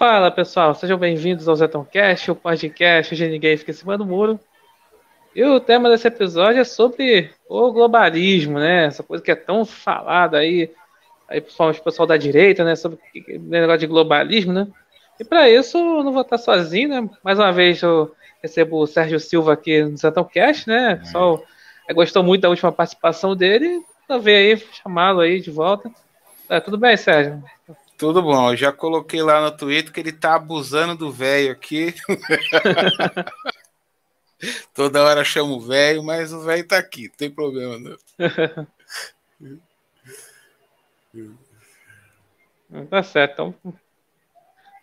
Fala pessoal, sejam bem-vindos ao Zetoncast, o podcast de ninguém fica em cima do muro. E o tema desse episódio é sobre o globalismo, né? Essa coisa que é tão falada aí, aí principalmente o pessoal da direita, né? Sobre o negócio de globalismo, né? E para isso eu não vou estar sozinho, né? Mais uma vez eu recebo o Sérgio Silva aqui no Zetoncast, né? O pessoal gostou muito da última participação dele, então veio aí chamá-lo aí de volta. É, tudo bem, Sérgio? Tudo bom, eu já coloquei lá no Twitter que ele tá abusando do velho aqui. Toda hora chamo o velho, mas o velho tá aqui, não tem problema tá certo, então.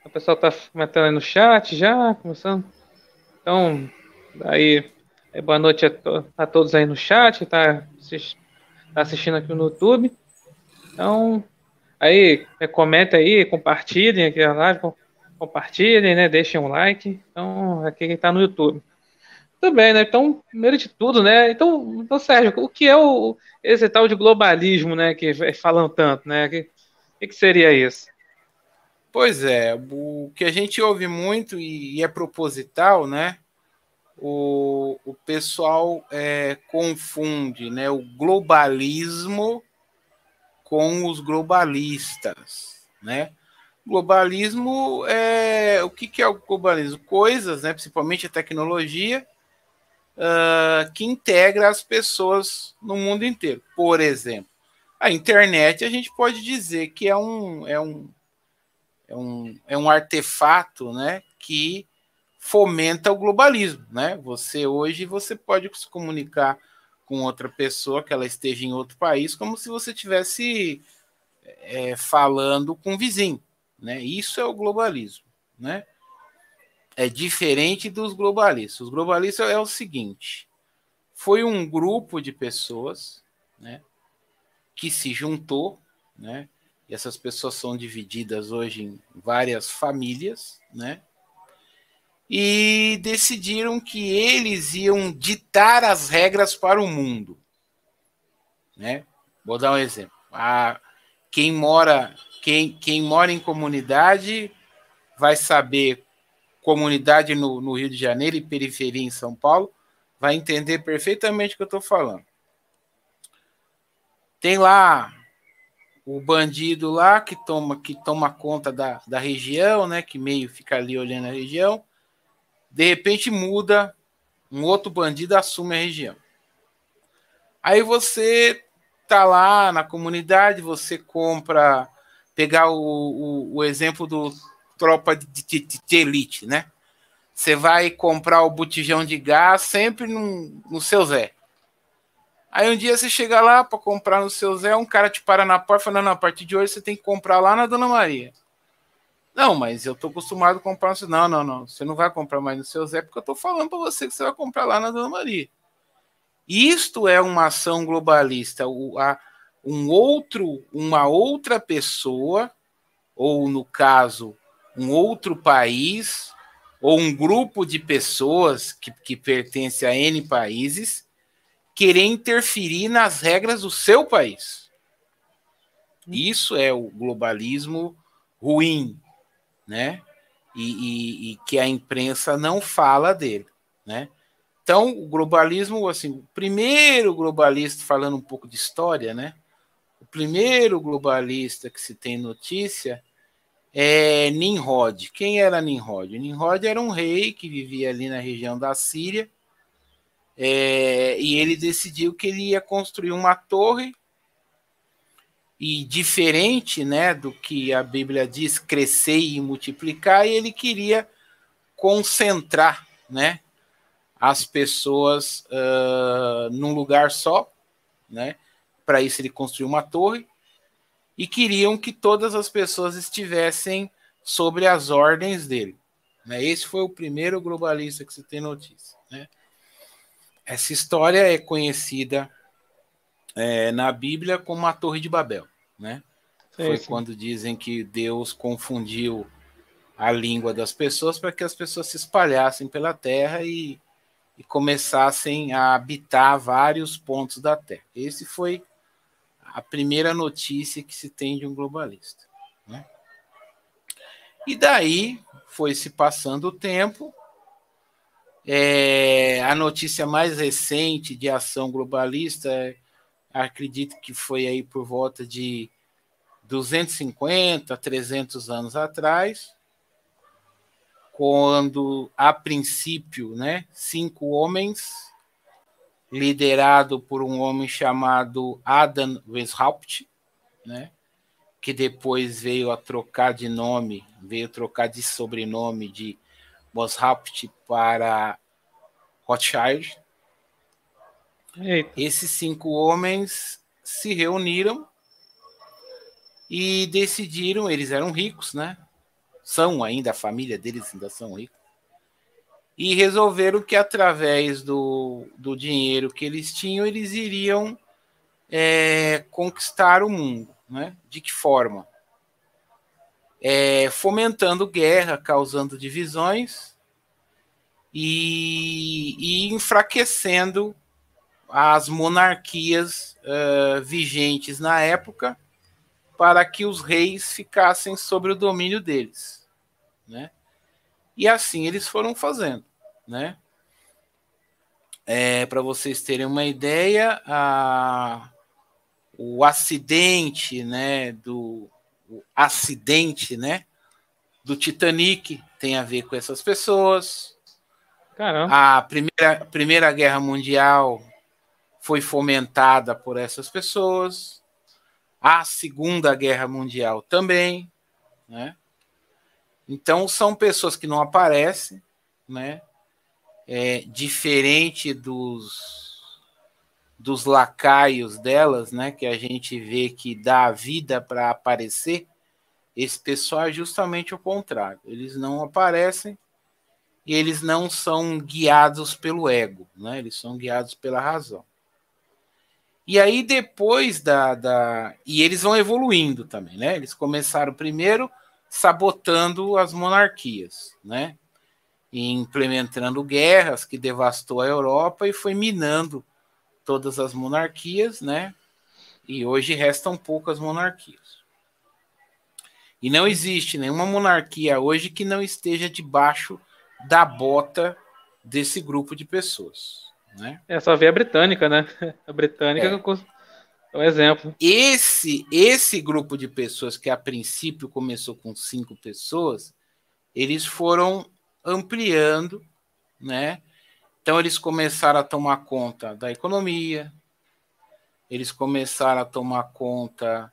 O pessoal tá metendo aí no chat já, começando. Então, aí, boa noite a, to a todos aí no chat, tá, tá assistindo aqui no YouTube. Então, Aí, é, comenta aí, compartilhem aqui a live, compartilhem, né? Deixem um like. Então, aqui quem está no YouTube. Tudo bem, né? Então, primeiro de tudo, né? Então, então Sérgio, o que é o, esse tal de globalismo, né? Que falam tanto, né? O que, que, seria isso? Pois é, o que a gente ouve muito e, é proposital, né? O, o pessoal é, confunde né, o globalismo com os globalistas, né? Globalismo é o que, que é o globalismo? Coisas, né, principalmente a tecnologia, uh, que integra as pessoas no mundo inteiro. Por exemplo, a internet a gente pode dizer que é um, é um, é um, é um artefato, né, que fomenta o globalismo, né? Você hoje você pode se comunicar com outra pessoa, que ela esteja em outro país, como se você estivesse é, falando com um vizinho. Né? Isso é o globalismo. Né? É diferente dos globalistas. Os globalistas é o seguinte: foi um grupo de pessoas né, que se juntou, né, e essas pessoas são divididas hoje em várias famílias, né? E decidiram que eles iam ditar as regras para o mundo. Né? Vou dar um exemplo. A, quem mora quem, quem mora em comunidade vai saber comunidade no, no Rio de Janeiro e periferia em São Paulo vai entender perfeitamente o que eu estou falando. Tem lá o bandido lá que toma que toma conta da, da região, né? Que meio fica ali olhando a região de repente muda, um outro bandido assume a região. Aí você tá lá na comunidade, você compra, pegar o, o, o exemplo do tropa de, de, de, elite, né? Você vai comprar o botijão de gás sempre no, no seu Zé. Aí um dia você chega lá para comprar no seu Zé, um cara te para na porta falando, não, a partir de hoje você tem que comprar lá na Dona Maria. Não, mas eu tô acostumado a comprar. Não, não, não. Você não vai comprar mais no seu Zé, porque eu tô falando para você que você vai comprar lá na Dona Maria. Isto é uma ação globalista. O, a, um outro, uma outra pessoa, ou no caso, um outro país, ou um grupo de pessoas que, que pertence a N países, querer interferir nas regras do seu país. Isso é o globalismo ruim, né? E, e, e, que a imprensa não fala dele, né? Então, o globalismo, assim, o primeiro globalista, falando um pouco de história, né? O primeiro globalista que se tem notícia é Nimrod. Quem era Nimrod? Nimrod era um rei que vivia ali na região da Síria, é, e ele decidiu que ele ia construir uma torre e diferente né, do que a Bíblia diz, crescer e multiplicar, e ele queria concentrar né, as pessoas uh, num lugar só. Né? Para isso, ele construiu uma torre e queriam que todas as pessoas estivessem sobre as ordens dele. Né? Esse foi o primeiro globalista que se tem notícia. Né? Essa história é conhecida é, na Bíblia como a Torre de Babel, né? Sim, Foi sim. quando dizem que Deus confundiu a língua das pessoas para que as pessoas se espalhassem pela terra e, e começassem a habitar vários pontos da terra. Esse foi a primeira notícia que se tem de um globalista. Né? E daí foi se passando o tempo. É, a notícia mais recente de ação globalista, acredito que foi aí por volta de 250, 300 anos atrás, quando, a princípio, né, cinco homens, liderado por um homem chamado Adam Weishaupt, né, que depois veio a trocar de nome, veio trocar de sobrenome de Weishaupt para Rothschild. Eita. Esses cinco homens se reuniram e decidiram, eles eram ricos, né? São ainda, a família deles ainda são ricos. E resolveram que através do, do dinheiro que eles tinham, eles iriam é, conquistar o mundo. Né? De que forma? É, fomentando guerra, causando divisões e, e enfraquecendo as monarquias uh, vigentes na época para que os reis ficassem sobre o domínio deles, né? E assim eles foram fazendo, né? É, para vocês terem uma ideia, a, o acidente, né, do acidente, né, do Titanic tem a ver com essas pessoas. Caramba. A primeira, primeira Guerra Mundial foi fomentada por essas pessoas a Segunda Guerra Mundial também, né? Então são pessoas que não aparecem, né? É, diferente dos dos lacaios delas, né? Que a gente vê que dá a vida para aparecer. Esse pessoal é justamente o contrário. Eles não aparecem e eles não são guiados pelo ego, né? Eles são guiados pela razão. E aí depois da, da. E eles vão evoluindo também, né? Eles começaram primeiro sabotando as monarquias, né? E implementando guerras que devastou a Europa e foi minando todas as monarquias, né? E hoje restam poucas monarquias. E não existe nenhuma monarquia hoje que não esteja debaixo da bota desse grupo de pessoas. Né? É só ver a britânica, né? A britânica é. é um exemplo. Esse, esse grupo de pessoas que a princípio começou com cinco pessoas, eles foram ampliando, né? Então eles começaram a tomar conta da economia, eles começaram a tomar conta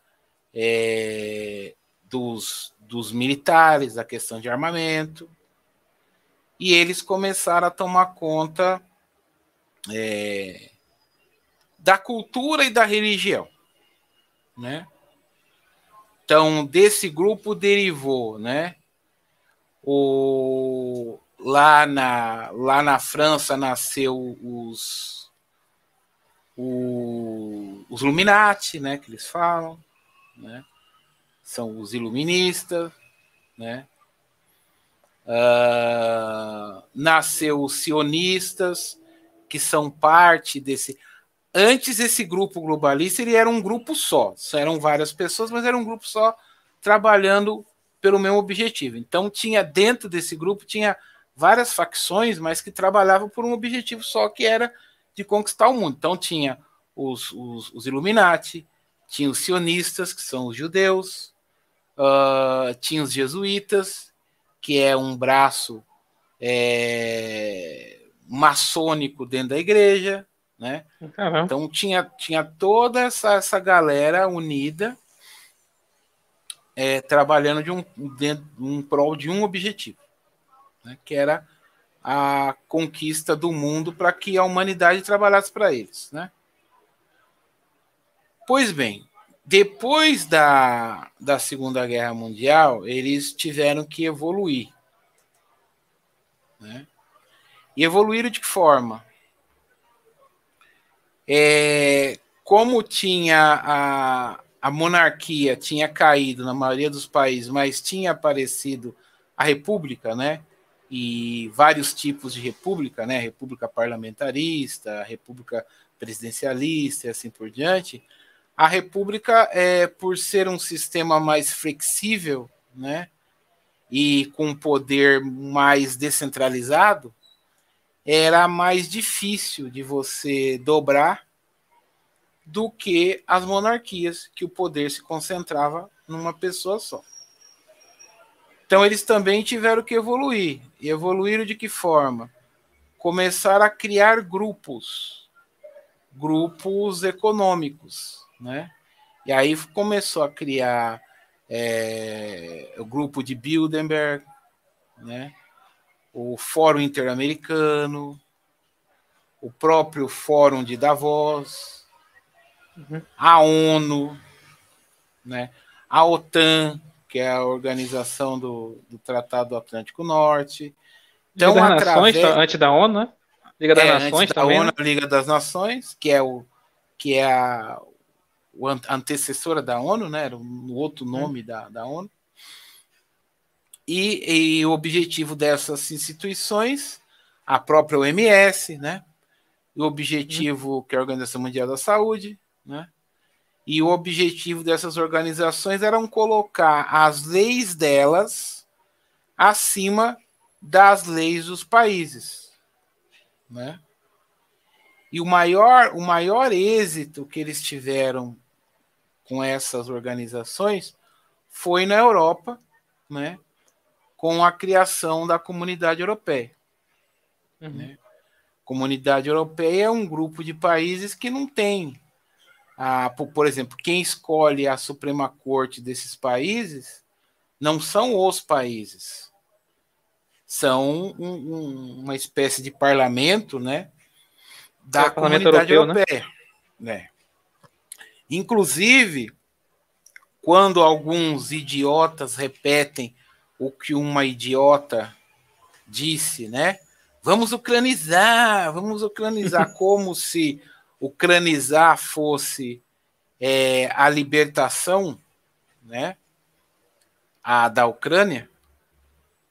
é, dos, dos militares, da questão de armamento, e eles começaram a tomar conta é, da cultura e da religião, né? Então, desse grupo derivou, né? O, lá, na, lá na França nasceu os, o, os Illuminati, né? Que eles falam, né? São os iluministas, né? Uh, nasceu os sionistas, que são parte desse. Antes, esse grupo globalista ele era um grupo só, eram várias pessoas, mas era um grupo só trabalhando pelo mesmo objetivo. Então, tinha dentro desse grupo tinha várias facções, mas que trabalhavam por um objetivo só, que era de conquistar o mundo. Então, tinha os, os, os Illuminati, tinha os sionistas, que são os judeus, uh, tinha os jesuítas, que é um braço é, maçônico dentro da igreja, né? Então tinha, tinha toda essa, essa galera unida é, trabalhando de um, de um prol de um objetivo, né? que era a conquista do mundo para que a humanidade trabalhasse para eles, né? Pois bem, depois da, da Segunda Guerra Mundial, eles tiveram que evoluir. Né? E evoluíram de que forma? É, como tinha a, a monarquia tinha caído na maioria dos países, mas tinha aparecido a república, né? E vários tipos de república, né? República parlamentarista, república presidencialista e assim por diante. A república, é, por ser um sistema mais flexível, né? e com poder mais descentralizado, era mais difícil de você dobrar do que as monarquias, que o poder se concentrava numa pessoa só. Então eles também tiveram que evoluir. E evoluíram de que forma? Começar a criar grupos, grupos econômicos, né? E aí começou a criar é, o grupo de Bilderberg, né? O Fórum Interamericano, o próprio Fórum de Davos, uhum. a ONU, né? a OTAN, que é a organização do, do Tratado Atlântico Norte. Então, Liga das através... Nações, antes da ONU, né? Liga das é, Nações também. Da ONU, né? Liga das Nações, que é o que é a, antecessora da ONU, né? Era o outro nome hum. da, da ONU. E, e, o objetivo dessas instituições, a própria OMS, né? o objetivo que é a Organização Mundial da Saúde, né? E o objetivo dessas organizações eram colocar as leis delas acima das leis dos países, né? E o maior, o maior êxito que eles tiveram com essas organizações foi na Europa, né? Com a criação da Comunidade Europeia. Uhum. Né? Comunidade Europeia é um grupo de países que não tem, a, por exemplo, quem escolhe a Suprema Corte desses países não são os países, são um, um, uma espécie de parlamento, né, da é Comunidade Europeu, né? Europeia, né? né? Inclusive, quando alguns idiotas repetem o que uma idiota disse, né? Vamos ucranizar, vamos ucranizar, como se ucranizar fosse é, a libertação, né? A da Ucrânia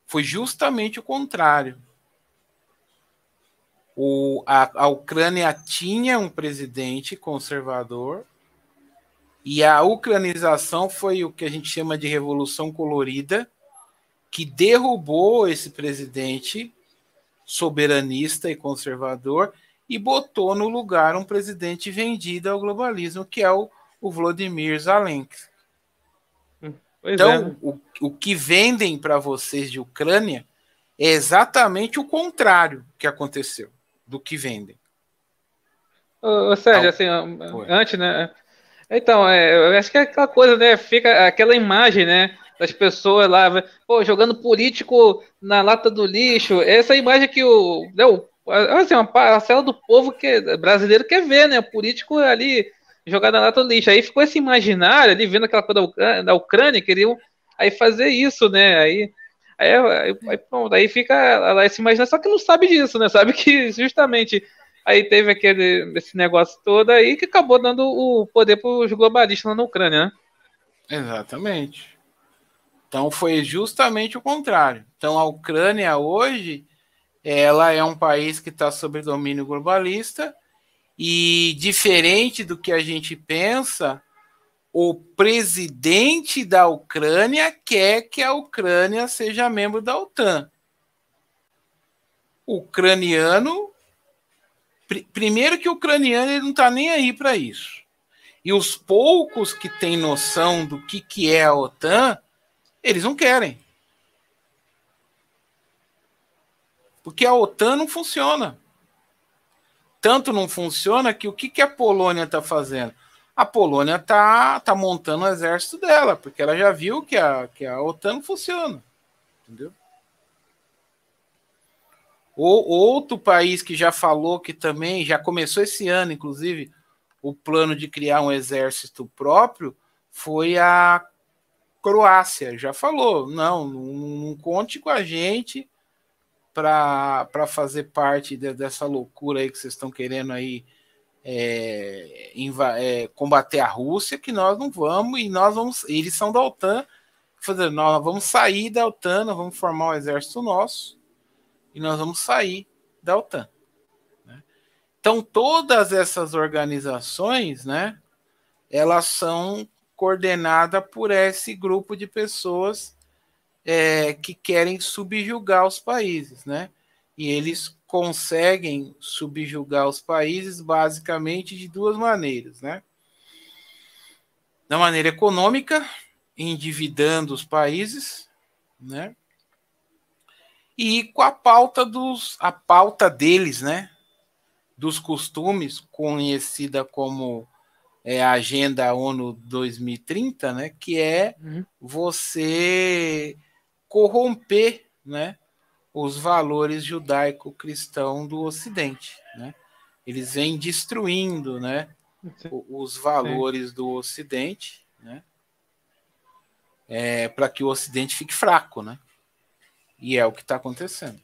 foi justamente o contrário. O, a, a Ucrânia tinha um presidente conservador e a ucranização foi o que a gente chama de revolução colorida, que derrubou esse presidente soberanista e conservador e botou no lugar um presidente vendido ao globalismo, que é o, o Vladimir Zelensky. Pois então, é, né? o, o que vendem para vocês de Ucrânia é exatamente o contrário que aconteceu do que vendem. Sérgio, assim, antes, né? Então, é, eu acho que é aquela coisa, né? Fica aquela imagem, né? Das pessoas lá, pô, jogando político na lata do lixo. Essa imagem que o. Né, o assim, uma parcela do povo que, brasileiro quer ver, né? Político ali jogado na lata do lixo. Aí ficou esse imaginário ali, vendo aquela coisa da Ucrânia, da Ucrânia queriam aí fazer isso, né? Aí. Aí, aí, aí, pronto, aí fica ela se imagina, só que não sabe disso, né? Sabe que justamente Aí teve aquele esse negócio todo aí que acabou dando o poder para os globalistas lá na Ucrânia, né? Exatamente. Então foi justamente o contrário. Então a Ucrânia hoje ela é um país que está sob domínio globalista e diferente do que a gente pensa, o presidente da Ucrânia quer que a Ucrânia seja membro da OTAN. O ucraniano primeiro que o ucraniano ele não está nem aí para isso. E os poucos que têm noção do que, que é a OTAN, eles não querem. Porque a OTAN não funciona. Tanto não funciona que o que, que a Polônia está fazendo? A Polônia está tá montando o exército dela, porque ela já viu que a, que a OTAN não funciona. Entendeu? Ou outro país que já falou que também já começou esse ano, inclusive, o plano de criar um exército próprio foi a Croácia. Já falou, não, não, conte com a gente para fazer parte de, dessa loucura aí que vocês estão querendo aí é, é, combater a Rússia, que nós não vamos e nós vamos. Eles são da OTAN, fazer, nós vamos sair da OTAN, nós vamos formar um exército nosso e nós vamos sair da OTAN. Né? Então, todas essas organizações, né, elas são coordenadas por esse grupo de pessoas é, que querem subjugar os países, né? E eles conseguem subjugar os países basicamente de duas maneiras, né? Da maneira econômica, endividando os países, né? E com a pauta dos a pauta deles, né? Dos costumes, conhecida como é, a Agenda ONU 2030, né? Que é uhum. você corromper, né? os valores judaico-cristão do Ocidente, né? Eles vêm destruindo, né, os valores do Ocidente, né? É, para que o Ocidente fique fraco, né? E é o que está acontecendo.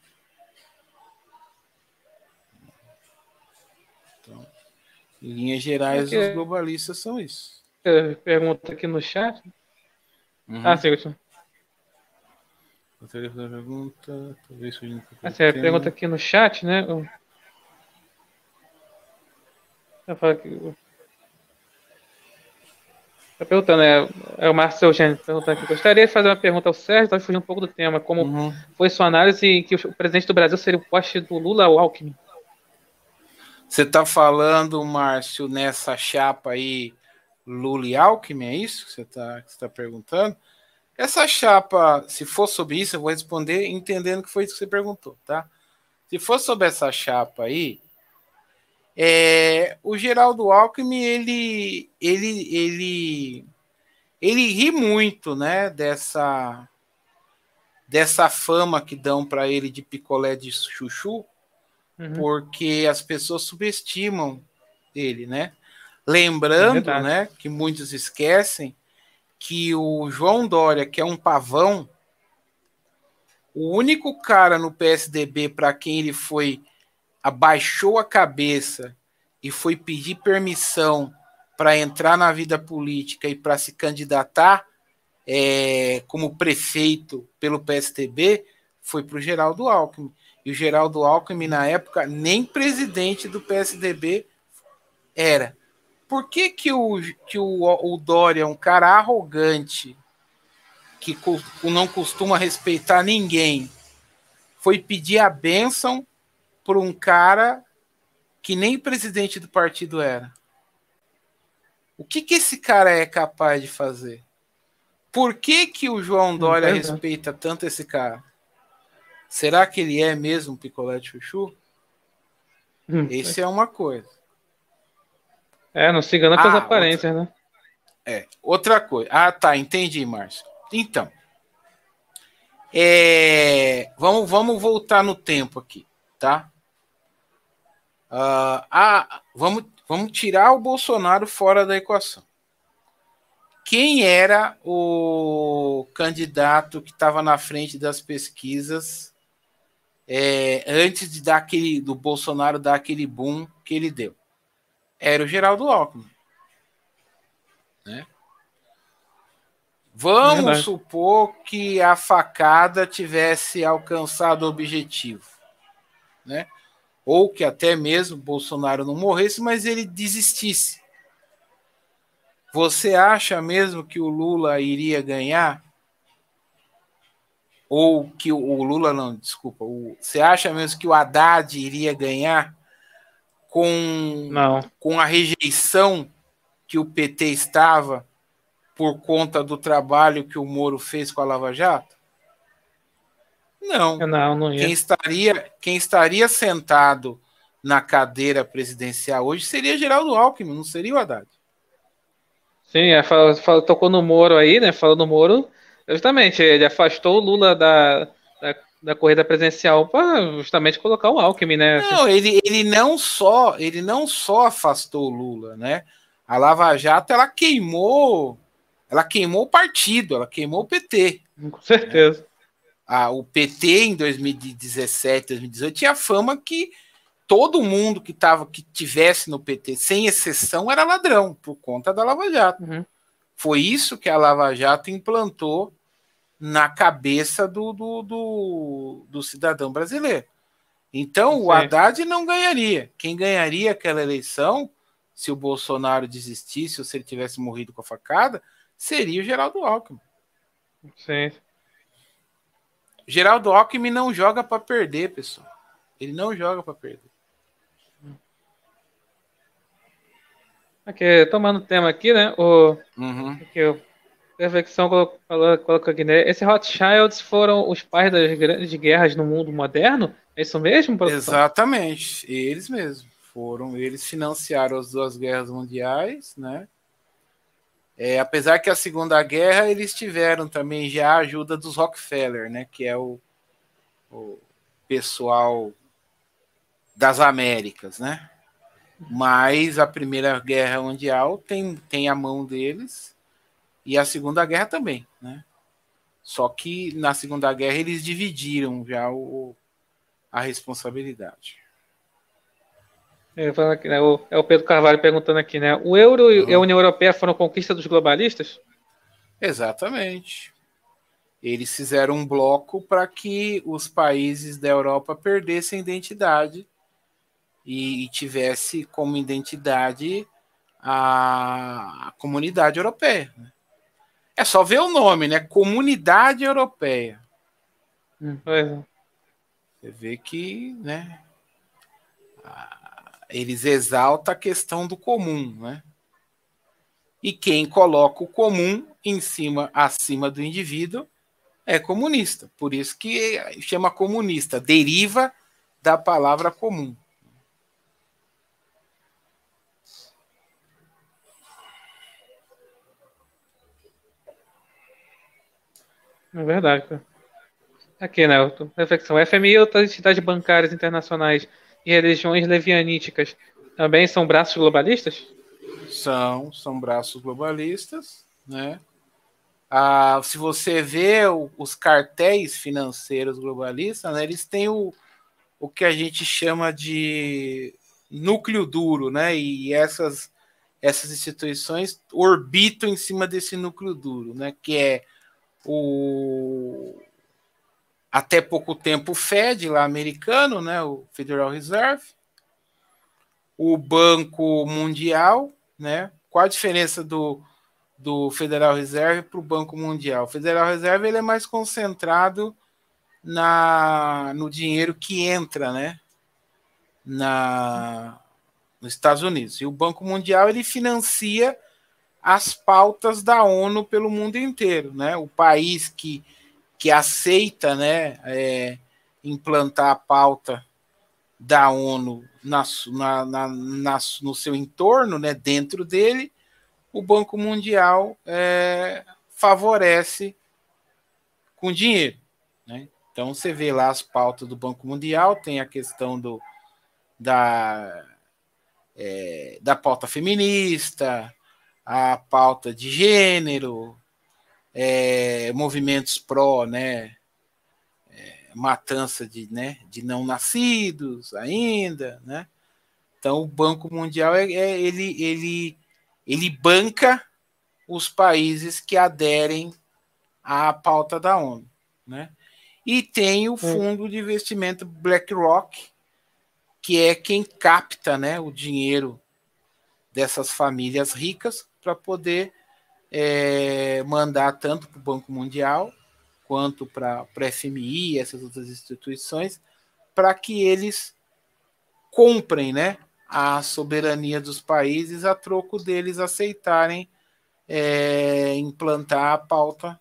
Então, em linhas gerais, é os globalistas são isso. Pergunta aqui no chat. Uhum. Ah, sim, fazer uma pergunta. Talvez surgindo. Assim, a pergunta aqui no chat, né? Eu falo aqui. Tá perguntando, é, é o Márcio Eugênio perguntando aqui. Gostaria de fazer uma pergunta ao Sérgio, talvez fugir um pouco do tema. Como uhum. foi sua análise que o presidente do Brasil seria o poste do Lula ou Alckmin? Você está falando, Márcio, nessa chapa aí, Lula e Alckmin, é isso que você está tá perguntando? Essa chapa, se for sobre isso, eu vou responder entendendo que foi isso que você perguntou, tá? Se for sobre essa chapa aí, é, o Geraldo Alckmin, ele, ele, ele, ele ri muito, né, dessa, dessa fama que dão para ele de picolé de chuchu, uhum. porque as pessoas subestimam ele, né? Lembrando, é né, que muitos esquecem que o João Dória, que é um pavão, o único cara no PSDB para quem ele foi abaixou a cabeça e foi pedir permissão para entrar na vida política e para se candidatar é, como prefeito pelo PSDB foi para o Geraldo Alckmin. E o Geraldo Alckmin, na época, nem presidente do PSDB era. Por que, que, o, que o, o Dória é um cara arrogante, que não costuma respeitar ninguém, foi pedir a bênção por um cara que nem presidente do partido era? O que, que esse cara é capaz de fazer? Por que, que o João Dória respeita tanto esse cara? Será que ele é mesmo um picolé de chuchu? Hum, Esse é uma coisa. É, não se engana com ah, as aparências, outra... né? É, outra coisa. Ah, tá, entendi, Márcio. Então, é, vamos, vamos voltar no tempo aqui, tá? Uh, ah, vamos, vamos tirar o Bolsonaro fora da equação. Quem era o candidato que estava na frente das pesquisas é, antes de dar aquele, do Bolsonaro dar aquele boom que ele deu? era o Geraldo Alckmin. Né? Vamos supor que a facada tivesse alcançado o objetivo, né? Ou que até mesmo Bolsonaro não morresse, mas ele desistisse. Você acha mesmo que o Lula iria ganhar? Ou que o Lula não, desculpa, o, você acha mesmo que o Haddad iria ganhar? com, Não. com a rejeição que o PT estava por conta do trabalho que o Moro fez com a Lava Jato? Não. Não, não. Quem estaria, quem estaria sentado na cadeira presidencial hoje seria Geraldo Alckmin, não seria o Haddad. Sim, é, fala, fala, tocou no Moro aí, né? Falando no Moro, justamente, ele afastou o Lula da, da corrida presencial para justamente colocar o Alckmin, né? Não, ele, ele não só ele não só afastou o Lula, né? A Lava Jato ela queimou, ela queimou o partido, ela queimou o PT. Com certeza. Né? Ah, o PT em 2017, 2018 tinha fama que todo mundo que tava que tivesse no PT, sem exceção, era ladrão por conta da Lava Jato. Uhum. Foi isso que a Lava Jato implantou na cabeça do, do, do, do cidadão brasileiro. Então, Sim. o Haddad não ganharia. Quem ganharia aquela eleição, se o Bolsonaro desistisse ou se ele tivesse morrido com a facada, seria o Geraldo Alckmin. Sim. Geraldo Alckmin não joga para perder, pessoal. Ele não joga para perder. Aqui, tomando tema aqui, né? O, uhum. aqui, o Reflexão colocou aqui, né? Esses Rothschilds foram os pais das grandes guerras no mundo moderno? É isso mesmo, professor? Exatamente, eles mesmos. Foram, eles financiaram as duas guerras mundiais, né? É, apesar que a Segunda Guerra eles tiveram também já a ajuda dos Rockefeller, né? Que é o, o pessoal das Américas, né? Mas a Primeira Guerra Mundial tem, tem a mão deles e a Segunda Guerra também, né? Só que na Segunda Guerra eles dividiram já o, a responsabilidade. É, né, o, é o Pedro Carvalho perguntando aqui, né? O euro uhum. e a União Europeia foram conquista dos globalistas? Exatamente. Eles fizeram um bloco para que os países da Europa perdessem identidade e, e tivesse como identidade a, a comunidade europeia. Né? É só ver o nome, né? Comunidade Europeia. Hum, é. Você vê que, né? Eles exaltam a questão do comum, né? E quem coloca o comum em cima, acima do indivíduo, é comunista. Por isso que chama comunista, deriva da palavra comum. É verdade. Aqui, né? Reflexão. FMI e outras entidades bancárias internacionais e religiões levianíticas também são braços globalistas? São, são braços globalistas, né? Ah, se você vê os cartéis financeiros globalistas, né, eles têm o, o que a gente chama de núcleo duro, né? E essas, essas instituições orbitam em cima desse núcleo duro, né? Que é o até pouco tempo o Fed lá americano, né, o Federal Reserve, o Banco Mundial, né? Qual a diferença do, do Federal Reserve para o Banco Mundial? O Federal Reserve ele é mais concentrado na no dinheiro que entra, né? Na nos Estados Unidos. E o Banco Mundial ele financia as pautas da ONU pelo mundo inteiro, né? O país que, que aceita, né, é, implantar a pauta da ONU na, na, na, na, no seu entorno, né, dentro dele, o Banco Mundial é, favorece com dinheiro. Né? Então você vê lá as pautas do Banco Mundial, tem a questão do, da, é, da pauta feminista, a pauta de gênero, é, movimentos pró, né, é, matança de, né, de não nascidos ainda, né? Então o Banco Mundial é, é, ele, ele, ele banca os países que aderem à pauta da ONU, né? E tem o fundo de investimento BlackRock, que é quem capta, né, o dinheiro dessas famílias ricas para poder é, mandar tanto para o Banco Mundial quanto para a FMI essas outras instituições, para que eles comprem né, a soberania dos países a troco deles aceitarem é, implantar a pauta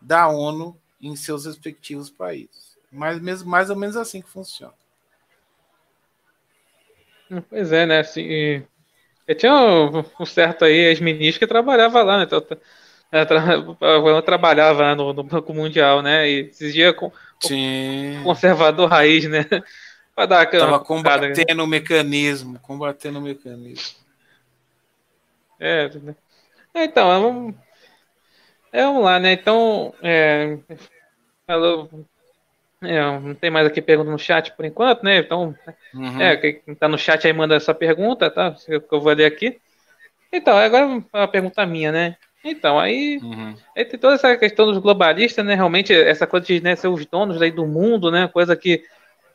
da ONU em seus respectivos países. Mas mesmo, mais ou menos assim que funciona. Pois é, né? Assim, eu tinha um, um certo aí ex-ministro que trabalhava lá, né? Então, eu trabalhava lá no, no, Banco Mundial, né? E exigia com, Sim. conservador raiz, né? Para dar aquela. Tava combatendo né? o mecanismo, combatendo o mecanismo. É, né? então, vamos, é, vamos lá, né? Então, é, falou, é, não tem mais aqui pergunta no chat por enquanto, né? Então, uhum. é, quem tá no chat aí manda essa pergunta, tá? Que eu vou ler aqui. Então, agora uma pergunta minha, né? Então, aí, uhum. aí tem toda essa questão dos globalistas, né? Realmente, essa coisa de né, ser os donos aí do mundo, né? Coisa que,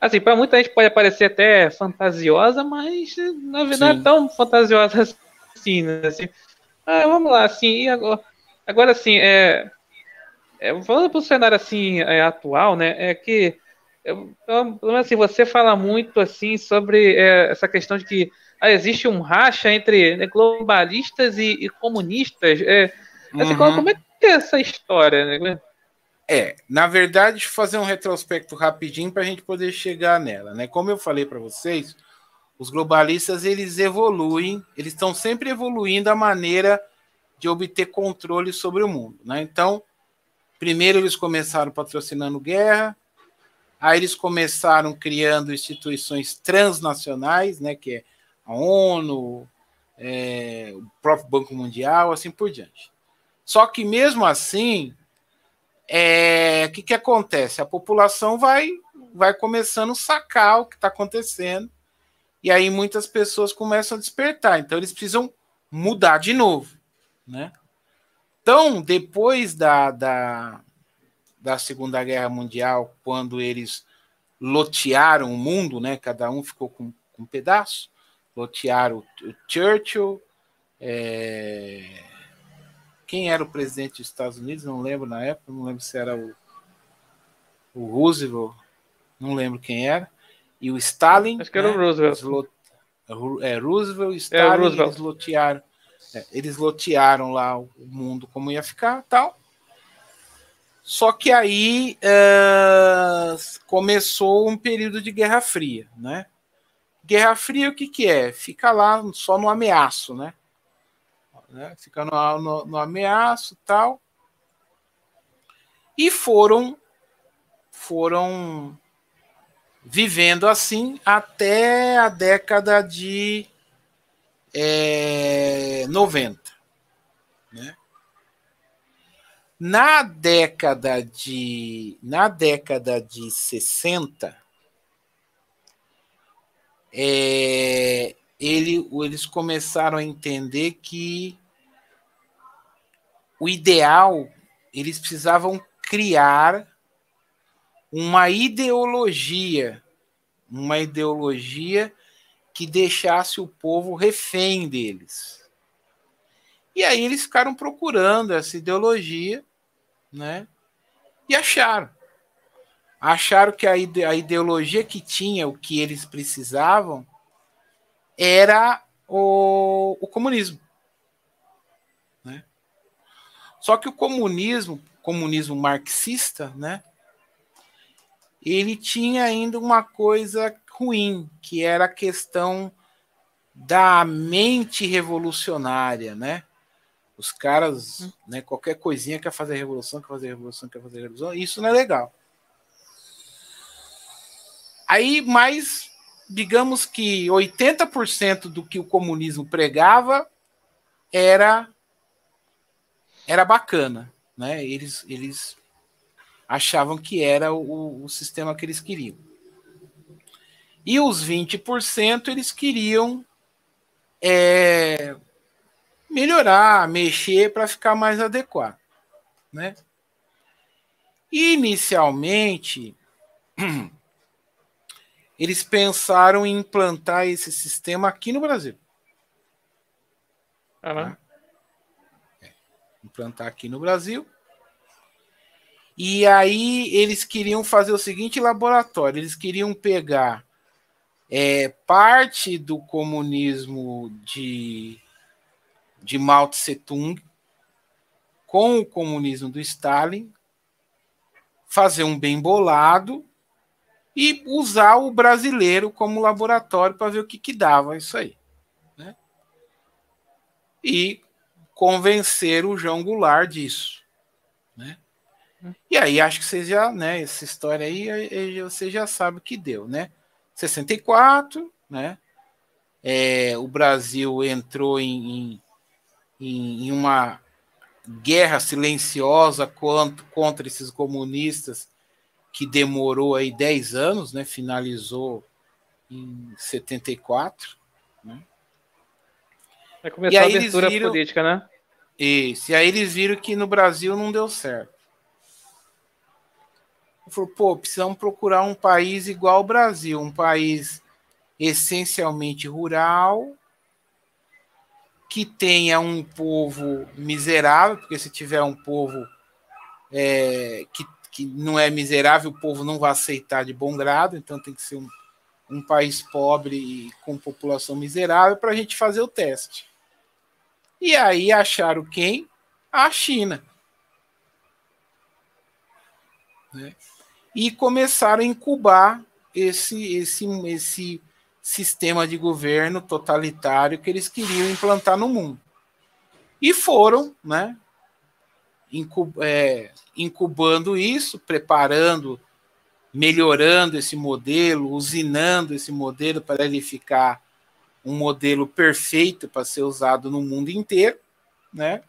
assim, para muita gente pode parecer até fantasiosa, mas na verdade não é tão fantasiosa assim, né? Assim, ah, vamos lá, assim, e agora, agora assim, é, é, falando para o cenário assim é, atual, né, é que então, assim, você fala muito assim sobre é, essa questão de que ah, existe um racha entre né, globalistas e, e comunistas. É, assim, uhum. como é que é essa história? Né? É, na verdade, fazer um retrospecto rapidinho para a gente poder chegar nela, né? Como eu falei para vocês, os globalistas eles evoluem, eles estão sempre evoluindo a maneira de obter controle sobre o mundo, né? Então, primeiro eles começaram patrocinando guerra, aí eles começaram criando instituições transnacionais, né? Que é a ONU, é, o próprio Banco Mundial, assim por diante. Só que mesmo assim, é, o que, que acontece? A população vai, vai começando a sacar o que está acontecendo, e aí muitas pessoas começam a despertar. Então eles precisam mudar de novo. Né? Então, depois da, da, da Segunda Guerra Mundial, quando eles lotearam o mundo, né? cada um ficou com, com um pedaço, lotearam o, o Churchill, é, quem era o presidente dos Estados Unidos, não lembro na época, não lembro se era o, o Roosevelt, não lembro quem era, e o Stalin. Acho que era né, o Roosevelt. Lot, é, Roosevelt e Stalin, é, Roosevelt. eles lotearam. É, eles lotearam lá o mundo como ia ficar tal. Só que aí é, começou um período de Guerra Fria, né? Guerra Fria o que, que é? Fica lá só no ameaço, né? né? fica no, no, no ameaço tal. E foram foram vivendo assim até a década de é, 90. Né? Na década de na década de 60 é, ele, eles começaram a entender que o ideal, eles precisavam criar uma ideologia, uma ideologia que deixasse o povo refém deles. E aí eles ficaram procurando essa ideologia, né? E acharam. Acharam que a, ide a ideologia que tinha o que eles precisavam era o, o comunismo. Só que o comunismo, comunismo marxista, né? Ele tinha ainda uma coisa ruim, que era a questão da mente revolucionária, né? Os caras, né, qualquer coisinha quer fazer revolução, quer fazer revolução, quer fazer revolução, isso não é legal. Aí, mais, digamos que 80% do que o comunismo pregava era era bacana, né? Eles, eles achavam que era o, o sistema que eles queriam. E os 20% eles queriam é, melhorar, mexer para ficar mais adequado, né? Inicialmente, eles pensaram em implantar esse sistema aqui no Brasil. Ah, né? implantar aqui no Brasil. E aí eles queriam fazer o seguinte laboratório: eles queriam pegar é, parte do comunismo de, de Mao Tse Tung com o comunismo do Stalin, fazer um bem bolado e usar o brasileiro como laboratório para ver o que, que dava isso aí. Né? E convencer o João Goulart disso, né? E aí acho que você já, né, essa história aí, você já sabe o que deu, né? 64, né? É, o Brasil entrou em, em, em, uma guerra silenciosa contra, contra esses comunistas que demorou aí 10 anos, né? Finalizou em 74, né? Vai começar a abertura viram, política, né? Isso. E aí eles viram que no Brasil não deu certo. Falou, pô, precisamos procurar um país igual ao Brasil, um país essencialmente rural, que tenha um povo miserável, porque se tiver um povo é, que, que não é miserável, o povo não vai aceitar de bom grado, então tem que ser um, um país pobre e com população miserável para a gente fazer o teste. E aí acharam quem? A China. Né? E começaram a incubar esse, esse, esse sistema de governo totalitário que eles queriam implantar no mundo. E foram, né, é, incubando isso, preparando, melhorando esse modelo, usinando esse modelo para ele ficar um modelo perfeito para ser usado no mundo inteiro, né?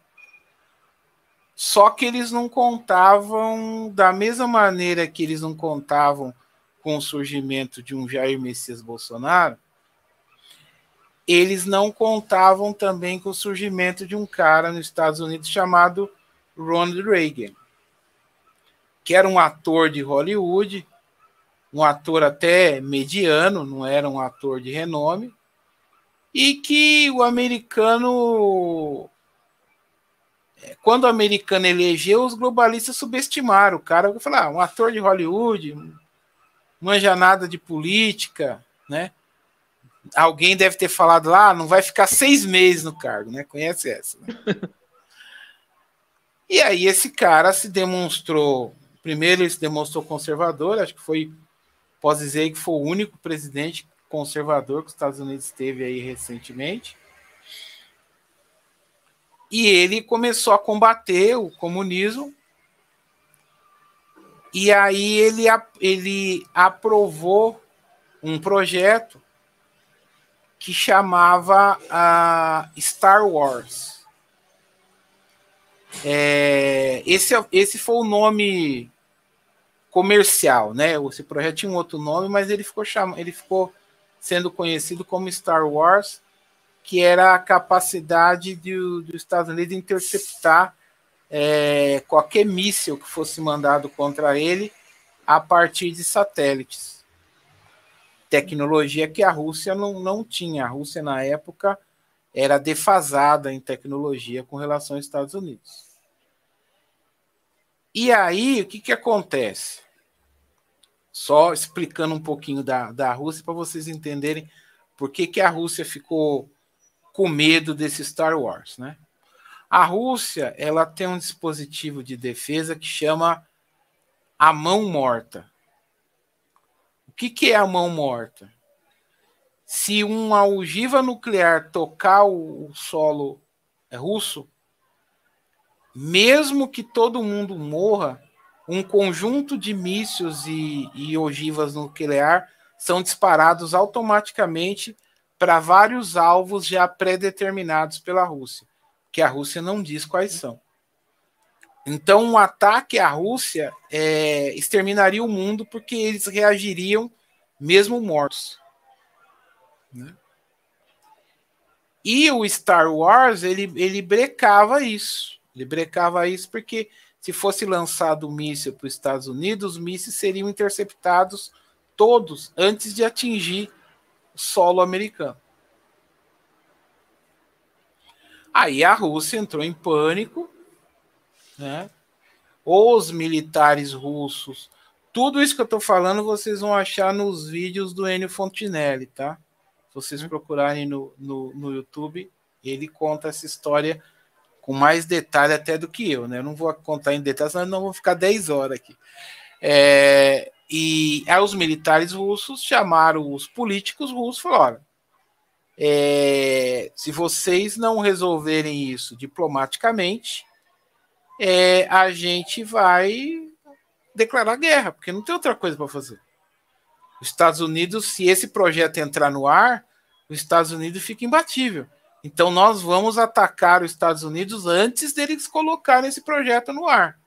Só que eles não contavam da mesma maneira que eles não contavam com o surgimento de um Jair Messias Bolsonaro, eles não contavam também com o surgimento de um cara nos Estados Unidos chamado Ronald Reagan, que era um ator de Hollywood, um ator até mediano, não era um ator de renome, e que o americano. Quando o americano elegeu, os globalistas subestimaram o cara. Falei, ah, um ator de Hollywood, manja nada de política, né? Alguém deve ter falado lá, ah, não vai ficar seis meses no cargo, né? Conhece essa. Né? e aí esse cara se demonstrou, primeiro ele se demonstrou conservador, acho que foi, posso dizer que foi o único presidente conservador que os Estados Unidos teve aí recentemente. E ele começou a combater o comunismo e aí ele, ele aprovou um projeto que chamava a Star Wars. É, esse, esse foi o nome comercial, né? Esse projeto tinha um outro nome, mas ele ficou, chama, ele ficou sendo conhecido como Star Wars, que era a capacidade dos Estados Unidos interceptar é, qualquer míssil que fosse mandado contra ele a partir de satélites. Tecnologia que a Rússia não, não tinha. A Rússia, na época, era defasada em tecnologia com relação aos Estados Unidos. E aí, o que, que acontece? Só explicando um pouquinho da, da Rússia para vocês entenderem por que, que a Rússia ficou com medo desse Star Wars, né? A Rússia ela tem um dispositivo de defesa que chama a mão morta. O que, que é a mão morta? Se uma ogiva nuclear tocar o, solo russo, mesmo que todo mundo morra, um conjunto de mísseis e, e ogivas nuclear são disparados automaticamente para vários alvos já pré-determinados pela Rússia que a Rússia não diz quais são. Então, um ataque à Rússia é, exterminaria o mundo porque eles reagiriam mesmo mortos. Né? E o Star Wars ele, ele brecava isso. Ele brecava isso porque se fosse lançado um míssil para os Estados Unidos, os mísseis seriam interceptados todos antes de atingir o solo americano. Aí a Rússia entrou em pânico, né? Os militares russos, tudo isso que eu estou falando vocês vão achar nos vídeos do Enio Fontinelli, tá? Se vocês uhum. procurarem no, no, no YouTube, ele conta essa história com mais detalhe até do que eu, né? Eu não vou contar em detalhes, senão não vou ficar 10 horas aqui. É, e aí os militares russos chamaram os políticos russos e falaram: é, se vocês não resolverem isso diplomaticamente, é, a gente vai declarar guerra, porque não tem outra coisa para fazer. Os Estados Unidos, se esse projeto entrar no ar, os Estados Unidos fica imbatível. Então nós vamos atacar os Estados Unidos antes deles colocarem esse projeto no ar.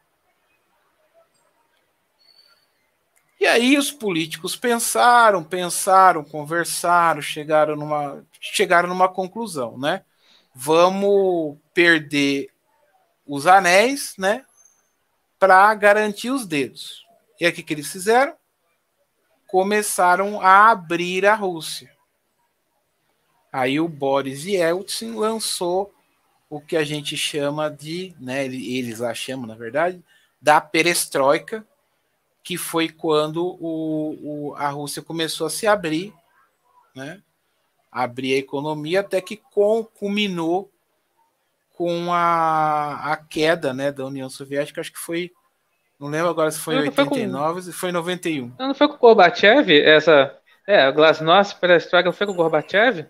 E aí os políticos pensaram, pensaram, conversaram, chegaram numa, chegaram numa conclusão, né? Vamos perder os anéis, né? Para garantir os dedos. E o que eles fizeram? Começaram a abrir a Rússia. Aí o Boris Yeltsin lançou o que a gente chama de, né, eles lá chamam, na verdade, da perestroika, que foi quando o, o, a Rússia começou a se abrir, né? abrir a economia, até que com, culminou com a, a queda né, da União Soviética, acho que foi. Não lembro agora se foi em 89 ou foi em 91. Não, foi com o Gorbachev? Essa. É, a Glasnost, Perestroika, não foi com o Gorbachev?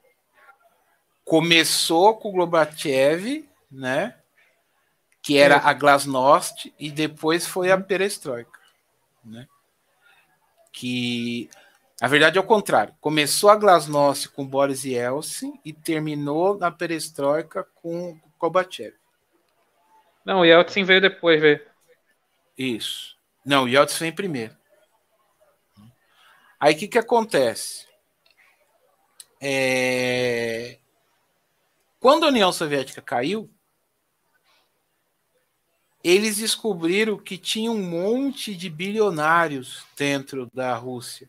Começou com o Gorbachev, né? Que era a Glasnost, e depois foi a uhum. Perestroika. Né? Que na verdade é o contrário. Começou a Glasnost com Boris Yeltsin e terminou na perestroika com Gorbachev. Não, o Yeltsin veio depois, veio. Isso. Não, o Yeltsin vem primeiro. Aí o que, que acontece? É... Quando a União Soviética caiu, eles descobriram que tinha um monte de bilionários dentro da Rússia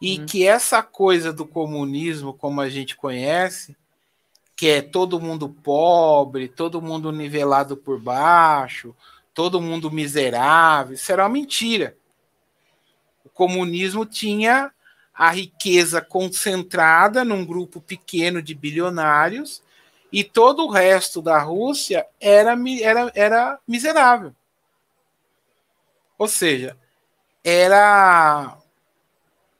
e uhum. que essa coisa do comunismo, como a gente conhece, que é todo mundo pobre, todo mundo nivelado por baixo, todo mundo miserável, isso era uma mentira. O comunismo tinha a riqueza concentrada num grupo pequeno de bilionários e todo o resto da Rússia era, era, era miserável. Ou seja, era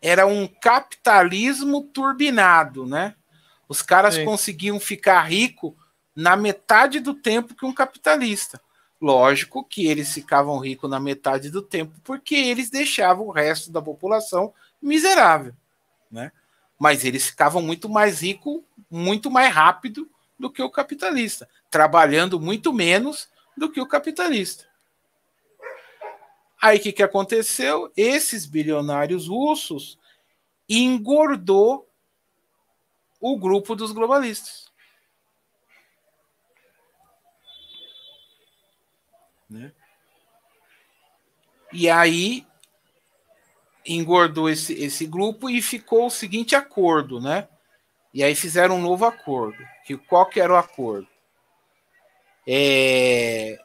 era um capitalismo turbinado, né? Os caras Sim. conseguiam ficar rico na metade do tempo que um capitalista. Lógico que eles ficavam ricos na metade do tempo porque eles deixavam o resto da população miserável, né? Mas eles ficavam muito mais ricos, muito mais rápido do que o capitalista, trabalhando muito menos do que o capitalista. Aí o que, que aconteceu? Esses bilionários russos engordou o grupo dos globalistas. Né? E aí engordou esse, esse grupo e ficou o seguinte acordo, né? E aí fizeram um novo acordo. Que qual que era o acordo? É,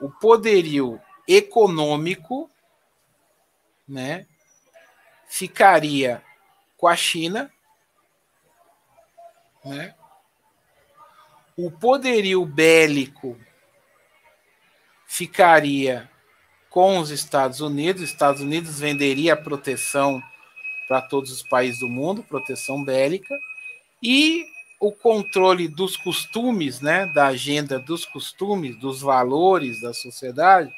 o poderio econômico, né, ficaria com a China, né? O poderio bélico ficaria com os Estados Unidos. Os Estados Unidos venderia proteção para todos os países do mundo, proteção bélica, e o controle dos costumes, né, da agenda dos costumes, dos valores da sociedade,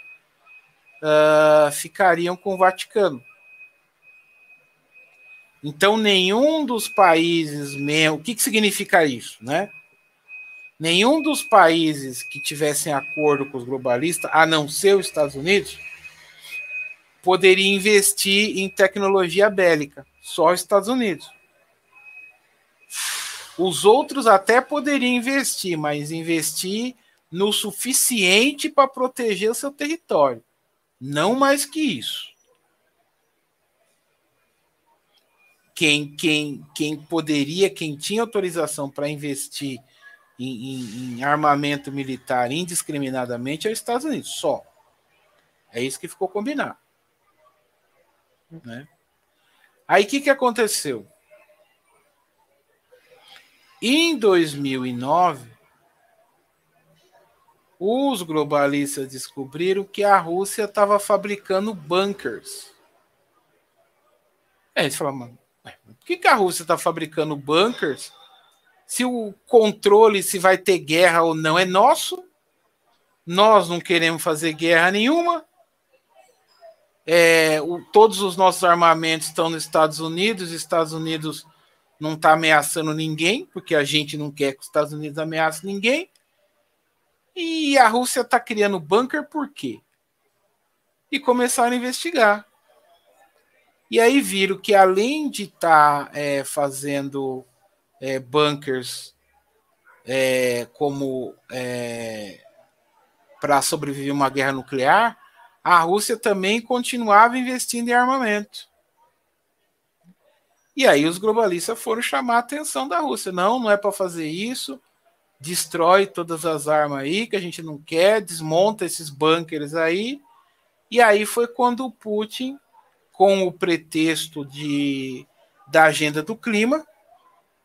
uh, ficariam com o Vaticano. Então, nenhum dos países, o que, que significa isso, né? Nenhum dos países que tivessem acordo com os globalistas, a não ser os Estados Unidos, poderia investir em tecnologia bélica. Só os Estados Unidos. Os outros até poderiam investir, mas investir no suficiente para proteger o seu território. Não mais que isso. Quem, quem, quem poderia, quem tinha autorização para investir em, em, em, armamento militar indiscriminadamente é os Estados Unidos, só. É isso que ficou combinado. Né? Aí o que, que aconteceu? Em 2009, os globalistas descobriram que a Rússia estava fabricando bunkers. É, eles falaram, mano, por que, que a Rússia está fabricando bunkers se o controle se vai ter guerra ou não é nosso? Nós não queremos fazer guerra nenhuma. É, o, todos os nossos armamentos estão nos Estados Unidos. Os Estados Unidos não está ameaçando ninguém, porque a gente não quer que os Estados Unidos ameace ninguém. E a Rússia está criando bunker por quê? E começaram a investigar. E aí viram que além de estar tá, é, fazendo é, bunkers é, como é, para sobreviver uma guerra nuclear, a Rússia também continuava investindo em armamento. E aí os globalistas foram chamar a atenção da Rússia. Não, não é para fazer isso destrói todas as armas aí que a gente não quer, desmonta esses bunkers aí. E aí foi quando o Putin, com o pretexto de, da agenda do clima,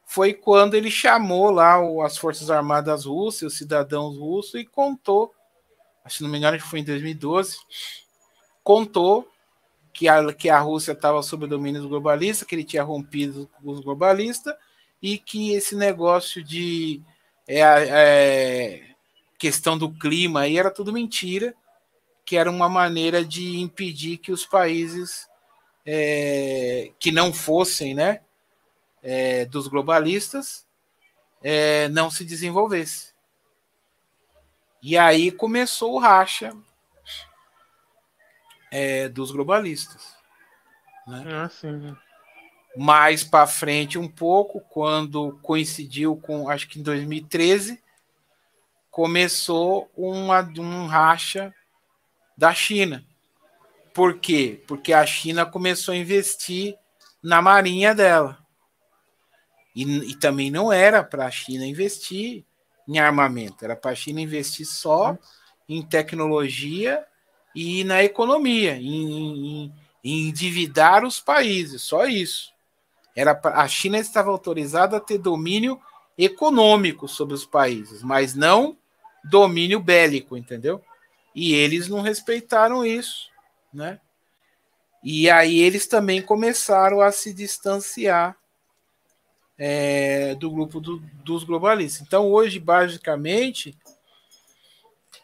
foi quando ele chamou lá as Forças Armadas Russas, os cidadãos russos, e contou, que não me engano, foi em 2012, contou que a, que a Rússia estava sob o domínio dos globalistas, que ele tinha rompido os globalistas, e que esse negócio de é, é, questão do clima aí era tudo mentira, que era uma maneira de impedir que os países é, que não fossem, né, é, dos globalistas é, não se desenvolvesse. E aí começou o racha é, dos globalistas. Né? Ah, sim. Mais para frente um pouco, quando coincidiu com, acho que em 2013, começou uma, um racha da China. Por quê? Porque a China começou a investir na marinha dela. E, e também não era para a China investir em armamento, era para a China investir só em tecnologia e na economia, em, em, em endividar os países, só isso. Era a China estava autorizada a ter domínio econômico sobre os países, mas não domínio bélico, entendeu? E eles não respeitaram isso, né? E aí eles também começaram a se distanciar é, do grupo do, dos globalistas. Então, hoje, basicamente,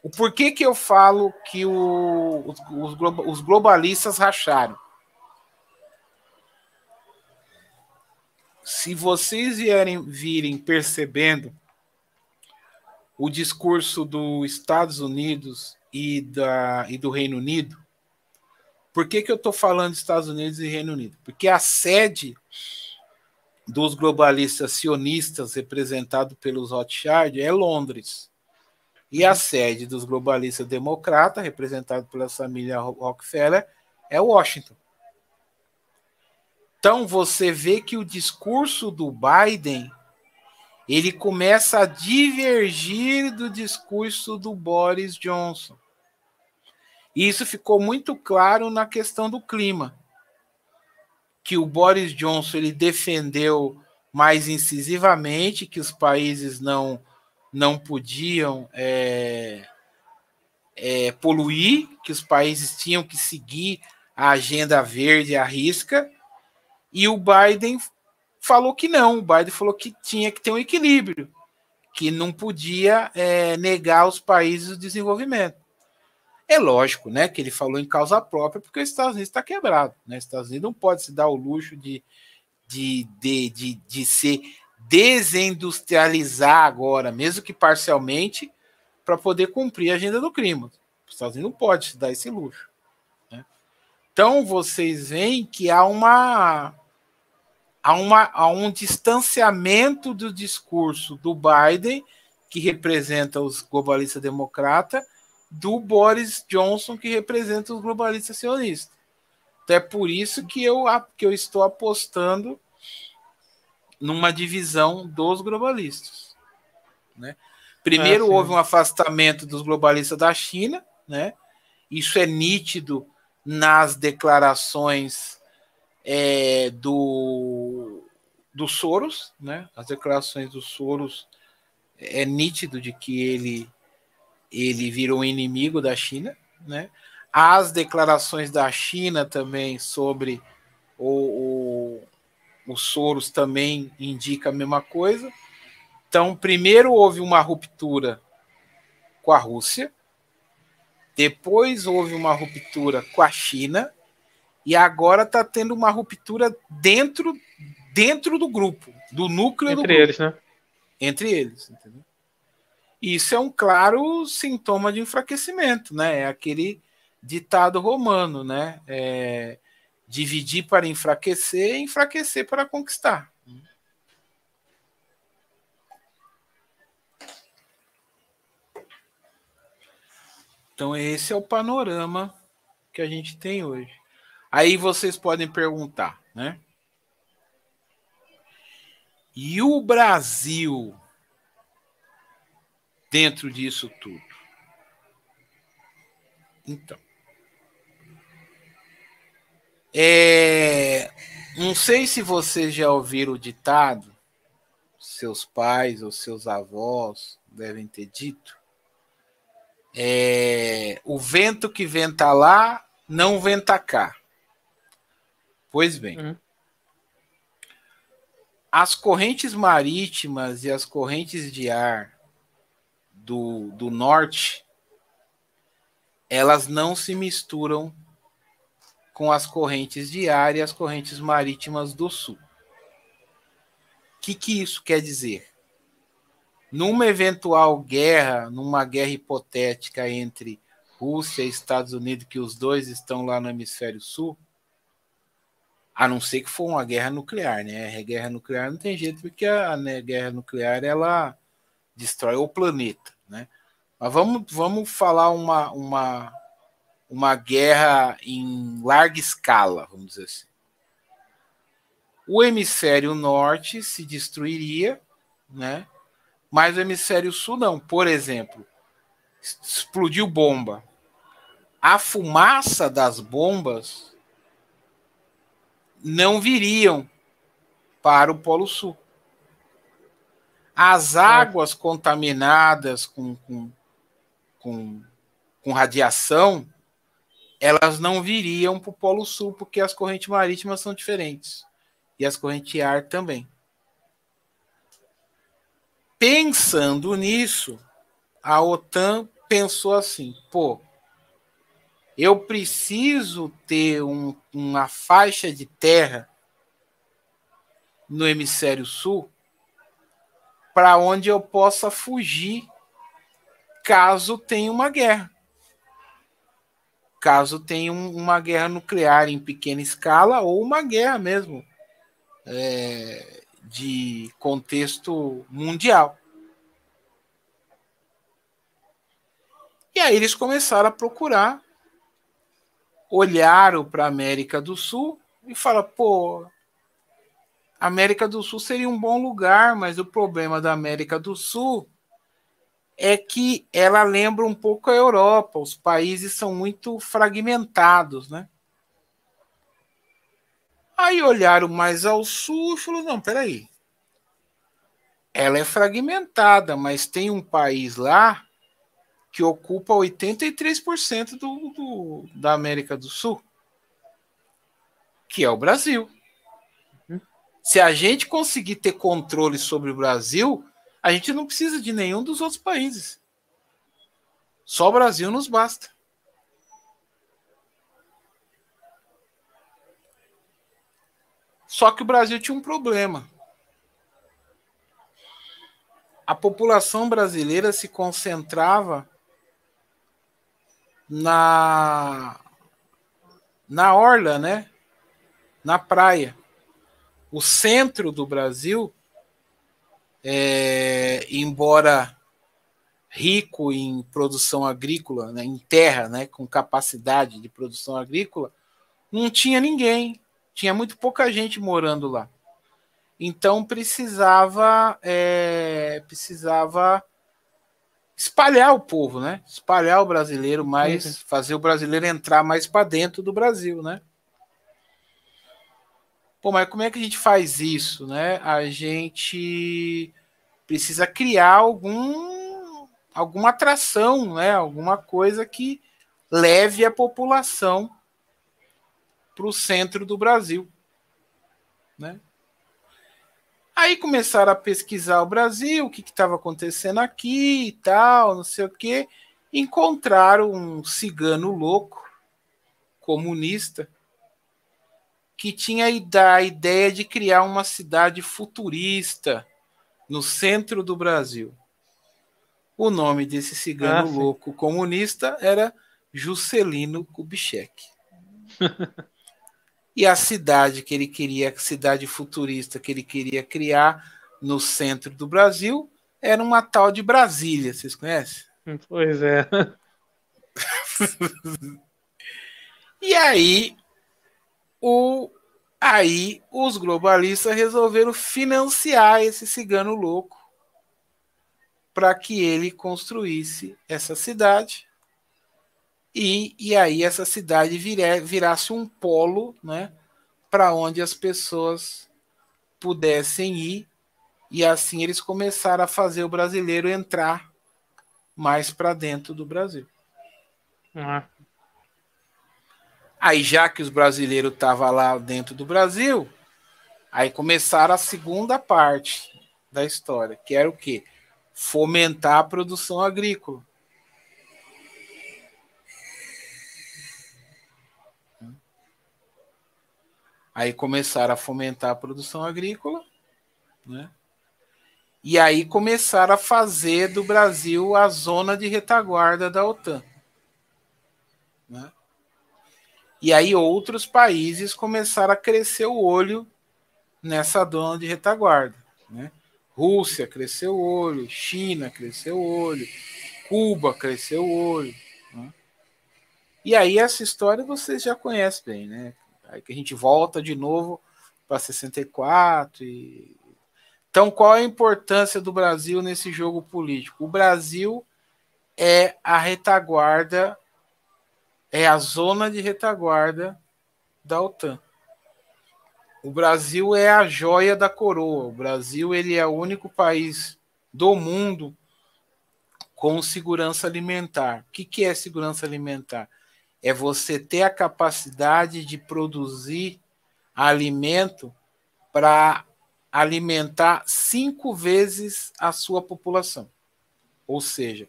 o porquê que eu falo que o, os, os globalistas racharam? Se vocês vierem virem percebendo o discurso dos Estados Unidos e, da, e do Reino Unido, por que, que eu estou falando dos Estados Unidos e Reino Unido? Porque a sede dos globalistas sionistas, representado pelos Rothschild, é Londres. E a sede dos globalistas democratas, representado pela família Rockefeller, é Washington. Então você vê que o discurso do Biden ele começa a divergir do discurso do Boris Johnson. E isso ficou muito claro na questão do clima que o Boris Johnson ele defendeu mais incisivamente que os países não não podiam é, é, poluir, que os países tinham que seguir a agenda verde à risca, e o Biden falou que não, o Biden falou que tinha que ter um equilíbrio, que não podia é, negar os países o desenvolvimento. É lógico, né, que ele falou em causa própria, porque os Estados Unidos está quebrado. Né? Os Estados Unidos não pode se dar o luxo de, de, de, de, de se desindustrializar agora, mesmo que parcialmente, para poder cumprir a agenda do clima. Os Estados Unidos não pode se dar esse luxo. Né? Então vocês veem que há uma há, uma, há um distanciamento do discurso do Biden, que representa os globalistas democratas, do Boris Johnson, que representa os globalistas sionistas. Então é por isso que eu, que eu estou apostando numa divisão dos globalistas. Né? Primeiro é, houve um afastamento dos globalistas da China, né? isso é nítido nas declarações é, do, do Soros, né? as declarações do Soros é nítido de que ele ele virou um inimigo da China, né? As declarações da China também sobre o, o, o Soros também indica a mesma coisa. Então, primeiro houve uma ruptura com a Rússia, depois houve uma ruptura com a China, e agora está tendo uma ruptura dentro dentro do grupo, do núcleo Entre do grupo. eles, né? Entre eles, entendeu? Isso é um claro sintoma de enfraquecimento, né? É aquele ditado romano, né? É, dividir para enfraquecer, enfraquecer para conquistar. Então esse é o panorama que a gente tem hoje. Aí vocês podem perguntar, né? E o Brasil dentro disso tudo? Então. É, não sei se vocês já ouviram o ditado, seus pais ou seus avós devem ter dito. É, o vento que venta lá não venta cá. Pois bem, uhum. as correntes marítimas e as correntes de ar do, do norte, elas não se misturam com as correntes de ar e as correntes marítimas do sul. O que, que isso quer dizer? Numa eventual guerra, numa guerra hipotética entre Rússia e Estados Unidos, que os dois estão lá no hemisfério sul, a não ser que for uma guerra nuclear, né? A guerra nuclear não tem jeito, porque a né, guerra nuclear ela destrói o planeta, né? Mas vamos, vamos falar uma, uma, uma guerra em larga escala, vamos dizer assim. O hemisfério norte se destruiria, né? Mas o hemisfério sul não. Por exemplo, explodiu bomba. A fumaça das bombas não viriam para o Polo Sul. As águas contaminadas com, com, com, com radiação elas não viriam para o Polo Sul, porque as correntes marítimas são diferentes. E as correntes de ar também. Pensando nisso, a OTAN pensou assim: pô, eu preciso ter um, uma faixa de terra no hemisfério sul para onde eu possa fugir caso tenha uma guerra caso tenha uma guerra nuclear em pequena escala ou uma guerra mesmo é, de contexto mundial. E aí eles começaram a procurar, olharam para a América do Sul e falaram: pô, América do Sul seria um bom lugar, mas o problema da América do Sul é que ela lembra um pouco a Europa. Os países são muito fragmentados, né? Aí olharam mais ao sul e falaram: não, peraí. Ela é fragmentada, mas tem um país lá que ocupa 83% do, do, da América do Sul, que é o Brasil. Uhum. Se a gente conseguir ter controle sobre o Brasil, a gente não precisa de nenhum dos outros países. Só o Brasil nos basta. Só que o Brasil tinha um problema. A população brasileira se concentrava na na orla, né? Na praia. O centro do Brasil é, embora rico em produção agrícola, né, em terra, né, com capacidade de produção agrícola, não tinha ninguém, tinha muito pouca gente morando lá. Então precisava é, precisava espalhar o povo, né? Espalhar o brasileiro mais, uhum. fazer o brasileiro entrar mais para dentro do Brasil, né? Pô, mas como é que a gente faz isso, né? A gente precisa criar algum alguma atração, né? Alguma coisa que leve a população para o centro do Brasil, né? Aí começaram a pesquisar o Brasil, o que estava acontecendo aqui e tal, não sei o quê. Encontraram um cigano louco, comunista, que tinha a ideia de criar uma cidade futurista no centro do Brasil. O nome desse cigano ah, louco comunista era Juscelino Kubitschek. e a cidade que ele queria, a cidade futurista que ele queria criar no centro do Brasil, era uma tal de Brasília. Vocês conhecem? Pois é. e aí o, aí os globalistas resolveram financiar esse cigano louco para que ele construísse essa cidade e, e aí essa cidade vira, virasse um polo né, para onde as pessoas pudessem ir e assim eles começaram a fazer o brasileiro entrar mais para dentro do Brasil. Uhum. Aí, já que os brasileiros estavam lá dentro do Brasil, aí começaram a segunda parte da história, que era o quê? Fomentar a produção agrícola. Aí começaram a fomentar a produção agrícola, né? E aí começaram a fazer do Brasil a zona de retaguarda da OTAN. Né? E aí outros países começaram a crescer o olho nessa zona de retaguarda. Né? Rússia cresceu o olho, China cresceu o olho, Cuba cresceu o olho. Né? E aí essa história vocês já conhecem bem, né? Aí que a gente volta de novo para 64 e então, qual é a importância do Brasil nesse jogo político? O Brasil é a retaguarda, é a zona de retaguarda da OTAN. O Brasil é a joia da coroa. O Brasil ele é o único país do mundo com segurança alimentar. O que, que é segurança alimentar? É você ter a capacidade de produzir alimento para alimentar cinco vezes a sua população. Ou seja,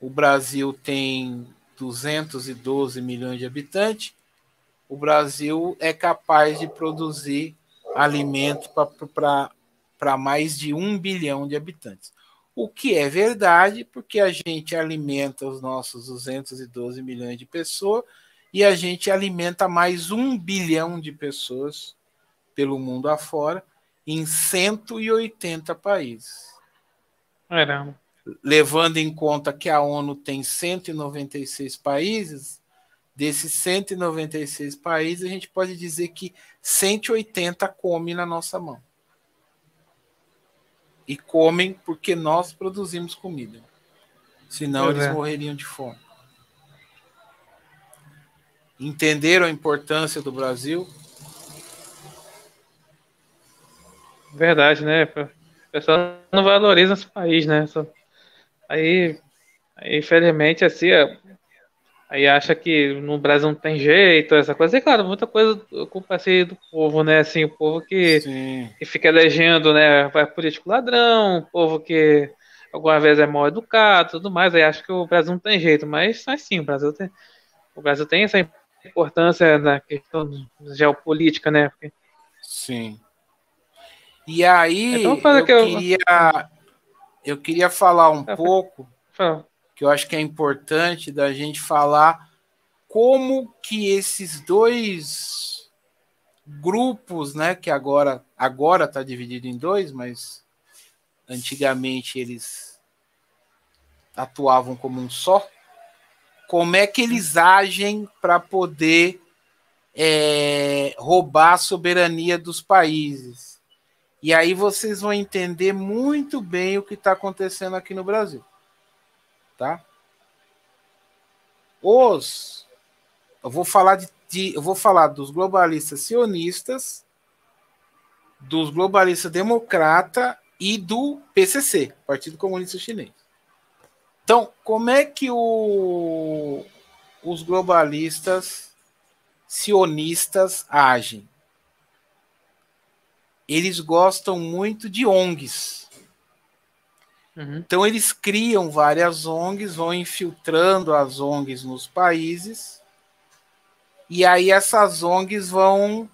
o Brasil tem 212 milhões de habitantes, o Brasil é capaz de produzir alimento para mais de um bilhão de habitantes. O que é verdade, porque a gente alimenta os nossos 212 milhões de pessoas e a gente alimenta mais um bilhão de pessoas pelo mundo afora em 180 países. Caramba. Levando em conta que a ONU tem 196 países, desses 196 países, a gente pode dizer que 180 comem na nossa mão. E comem porque nós produzimos comida. Senão é. eles morreriam de fome. Entenderam a importância do Brasil? Verdade, né? O pessoal não valoriza esse país, né? Aí, aí infelizmente, assim, é, aí acha que no Brasil não tem jeito, essa coisa. E claro, muita coisa culpa assim, do povo, né? Assim, o povo que, que fica elegendo, né? Vai político ladrão, o povo que alguma vez é mal educado, tudo mais. Aí acha que o Brasil não tem jeito, mas assim, o Brasil tem, o Brasil tem essa importância na questão geopolítica, né? Sim. E aí então, eu, que eu... queria eu queria falar um é, pouco que eu acho que é importante da gente falar como que esses dois grupos, né, que agora agora está dividido em dois, mas antigamente eles atuavam como um só. Como é que eles agem para poder é, roubar a soberania dos países? E aí vocês vão entender muito bem o que está acontecendo aqui no Brasil. Tá? Os. Eu vou falar de, de eu vou falar dos globalistas sionistas, dos globalistas democrata e do PCC, Partido Comunista Chinês. Então, como é que o, os globalistas sionistas agem? Eles gostam muito de ONGs. Uhum. Então eles criam várias ONGs, vão infiltrando as ONGs nos países, e aí essas ONGs vão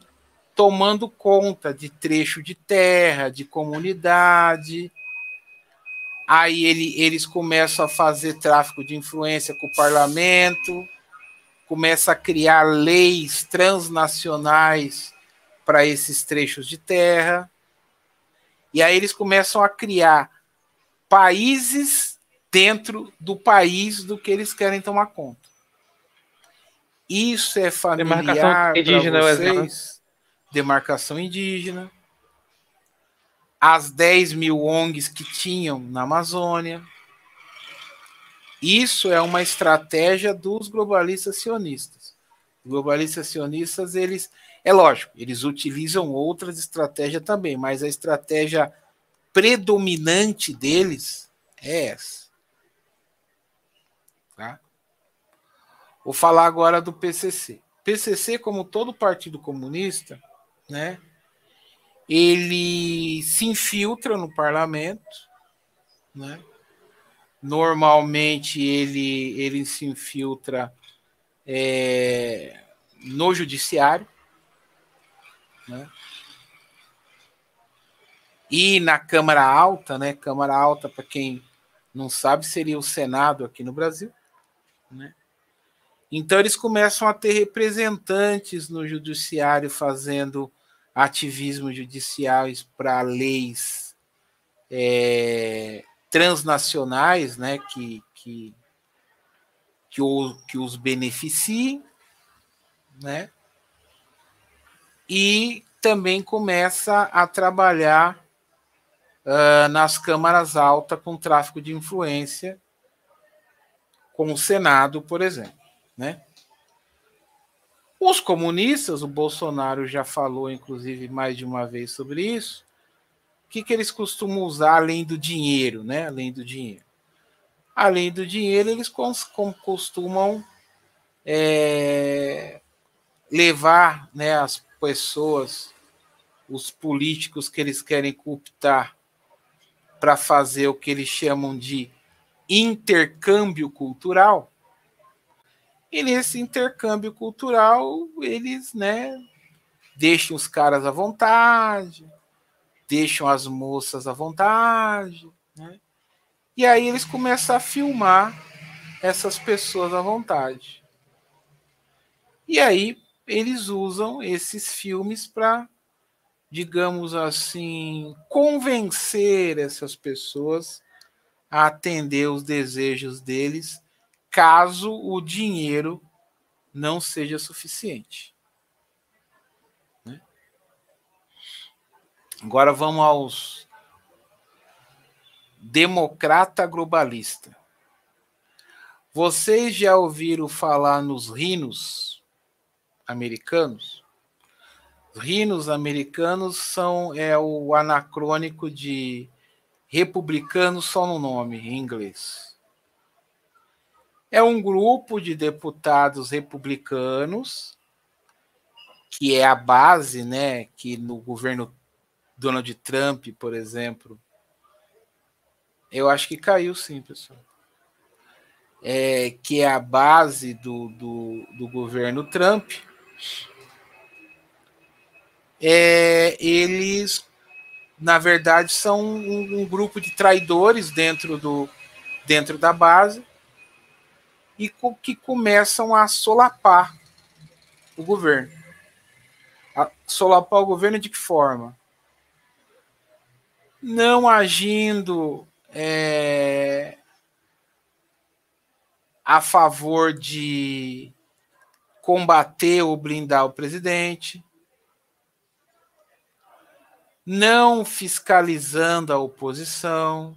tomando conta de trecho de terra, de comunidade. Aí ele, eles começam a fazer tráfico de influência com o parlamento, começa a criar leis transnacionais para esses trechos de terra. E aí eles começam a criar países dentro do país do que eles querem tomar conta. Isso é familiar para vocês? Demarcação indígena. As 10 mil ONGs que tinham na Amazônia. Isso é uma estratégia dos globalistas sionistas. Globalistas sionistas, eles, é lógico, eles utilizam outras estratégias também, mas a estratégia predominante deles é essa. Tá? Vou falar agora do PCC. PCC, como todo partido comunista, né, ele se infiltra no parlamento, né? Normalmente ele, ele se infiltra é, no judiciário, né? E na Câmara Alta, né? Câmara Alta, para quem não sabe, seria o Senado aqui no Brasil, né? Então eles começam a ter representantes no judiciário fazendo ativismo judiciais para leis é, transnacionais, né, que, que, que, o, que os beneficiem, né, e também começa a trabalhar uh, nas câmaras altas com tráfico de influência, com o Senado, por exemplo, né? Os comunistas, o Bolsonaro já falou, inclusive, mais de uma vez sobre isso. O que, que eles costumam usar além do dinheiro, né? Além do dinheiro. Além do dinheiro, eles costumam é, levar né, as pessoas, os políticos que eles querem cooptar para fazer o que eles chamam de intercâmbio cultural. E nesse intercâmbio cultural, eles, né, deixam os caras à vontade, deixam as moças à vontade, né? E aí eles começam a filmar essas pessoas à vontade. E aí eles usam esses filmes para, digamos assim, convencer essas pessoas a atender os desejos deles caso o dinheiro não seja suficiente. Né? Agora vamos aos democrata globalista. Vocês já ouviram falar nos rinos americanos? Os rinos americanos são é o anacrônico de republicano só no nome em inglês é um grupo de deputados republicanos que é a base, né, que no governo Donald Trump, por exemplo, eu acho que caiu sim, pessoal. É, que é a base do, do, do governo Trump. É, eles, na verdade, são um, um grupo de traidores dentro, do, dentro da base e que começam a solapar o governo. A solapar o governo de que forma? Não agindo é, a favor de combater ou blindar o presidente, não fiscalizando a oposição,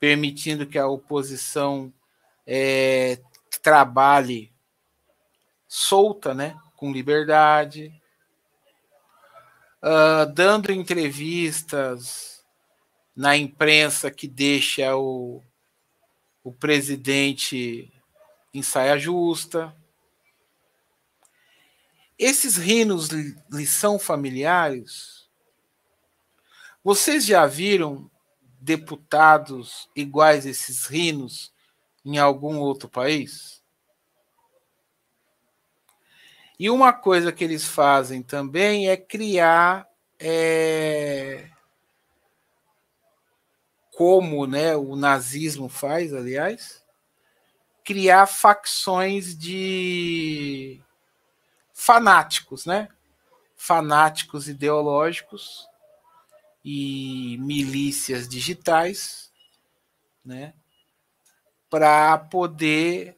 permitindo que a oposição é, trabalhe solta, né, com liberdade, uh, dando entrevistas na imprensa que deixa o, o presidente em saia justa. Esses rinos lhe são familiares? Vocês já viram deputados iguais a esses rinos em algum outro país? E uma coisa que eles fazem também é criar, é, como né, o nazismo faz, aliás, criar facções de fanáticos, né? Fanáticos ideológicos e milícias digitais, né? para poder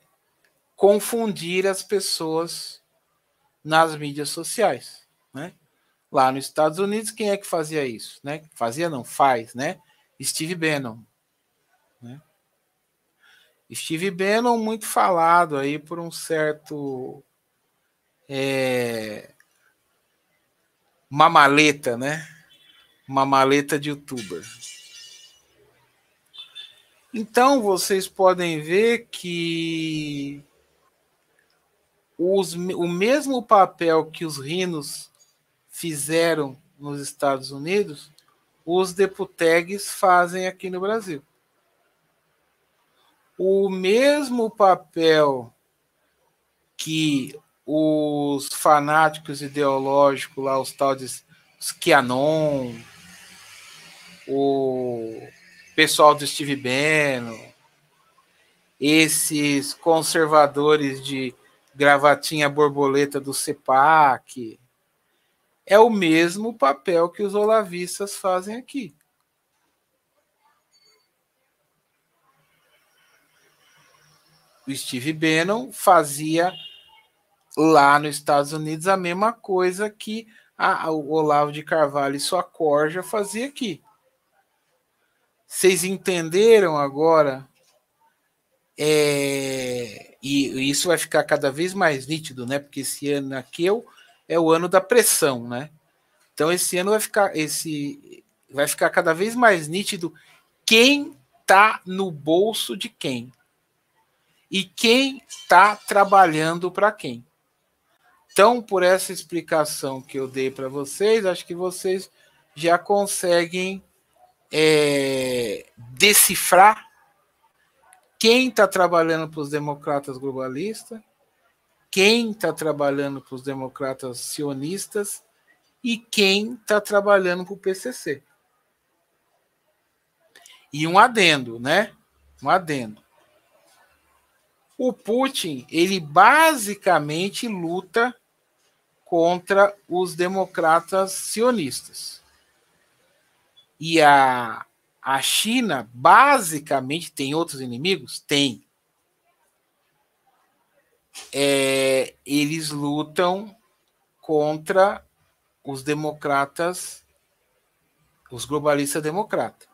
confundir as pessoas nas mídias sociais, né? Lá nos Estados Unidos, quem é que fazia isso, né? Fazia não, faz, né? Steve Bannon, né? Steve Bannon, muito falado aí por um certo. É, uma maleta, né? Uma maleta de youtuber. Então vocês podem ver que os, o mesmo papel que os rinos fizeram nos Estados Unidos, os deputegues fazem aqui no Brasil. O mesmo papel que os fanáticos ideológicos lá, os tal de os QAnon, o pessoal do Steve Bannon, esses conservadores de gravatinha borboleta do CEPAC, é o mesmo papel que os olavistas fazem aqui. O Steve Bannon fazia lá nos Estados Unidos a mesma coisa que a, o Olavo de Carvalho e sua corja fazia aqui. Vocês entenderam agora? É, e isso vai ficar cada vez mais nítido, né? Porque esse ano aqui é o, é ano da pressão, né? Então esse ano vai ficar esse vai ficar cada vez mais nítido quem tá no bolso de quem e quem tá trabalhando para quem. Então, por essa explicação que eu dei para vocês, acho que vocês já conseguem é, decifrar quem está trabalhando para os democratas globalistas, quem está trabalhando para os democratas sionistas e quem está trabalhando para o PCC. E um adendo, né? Um adendo. O Putin, ele basicamente luta contra os democratas sionistas. E a, a China, basicamente, tem outros inimigos? Tem. É, eles lutam contra os democratas, os globalistas democratas.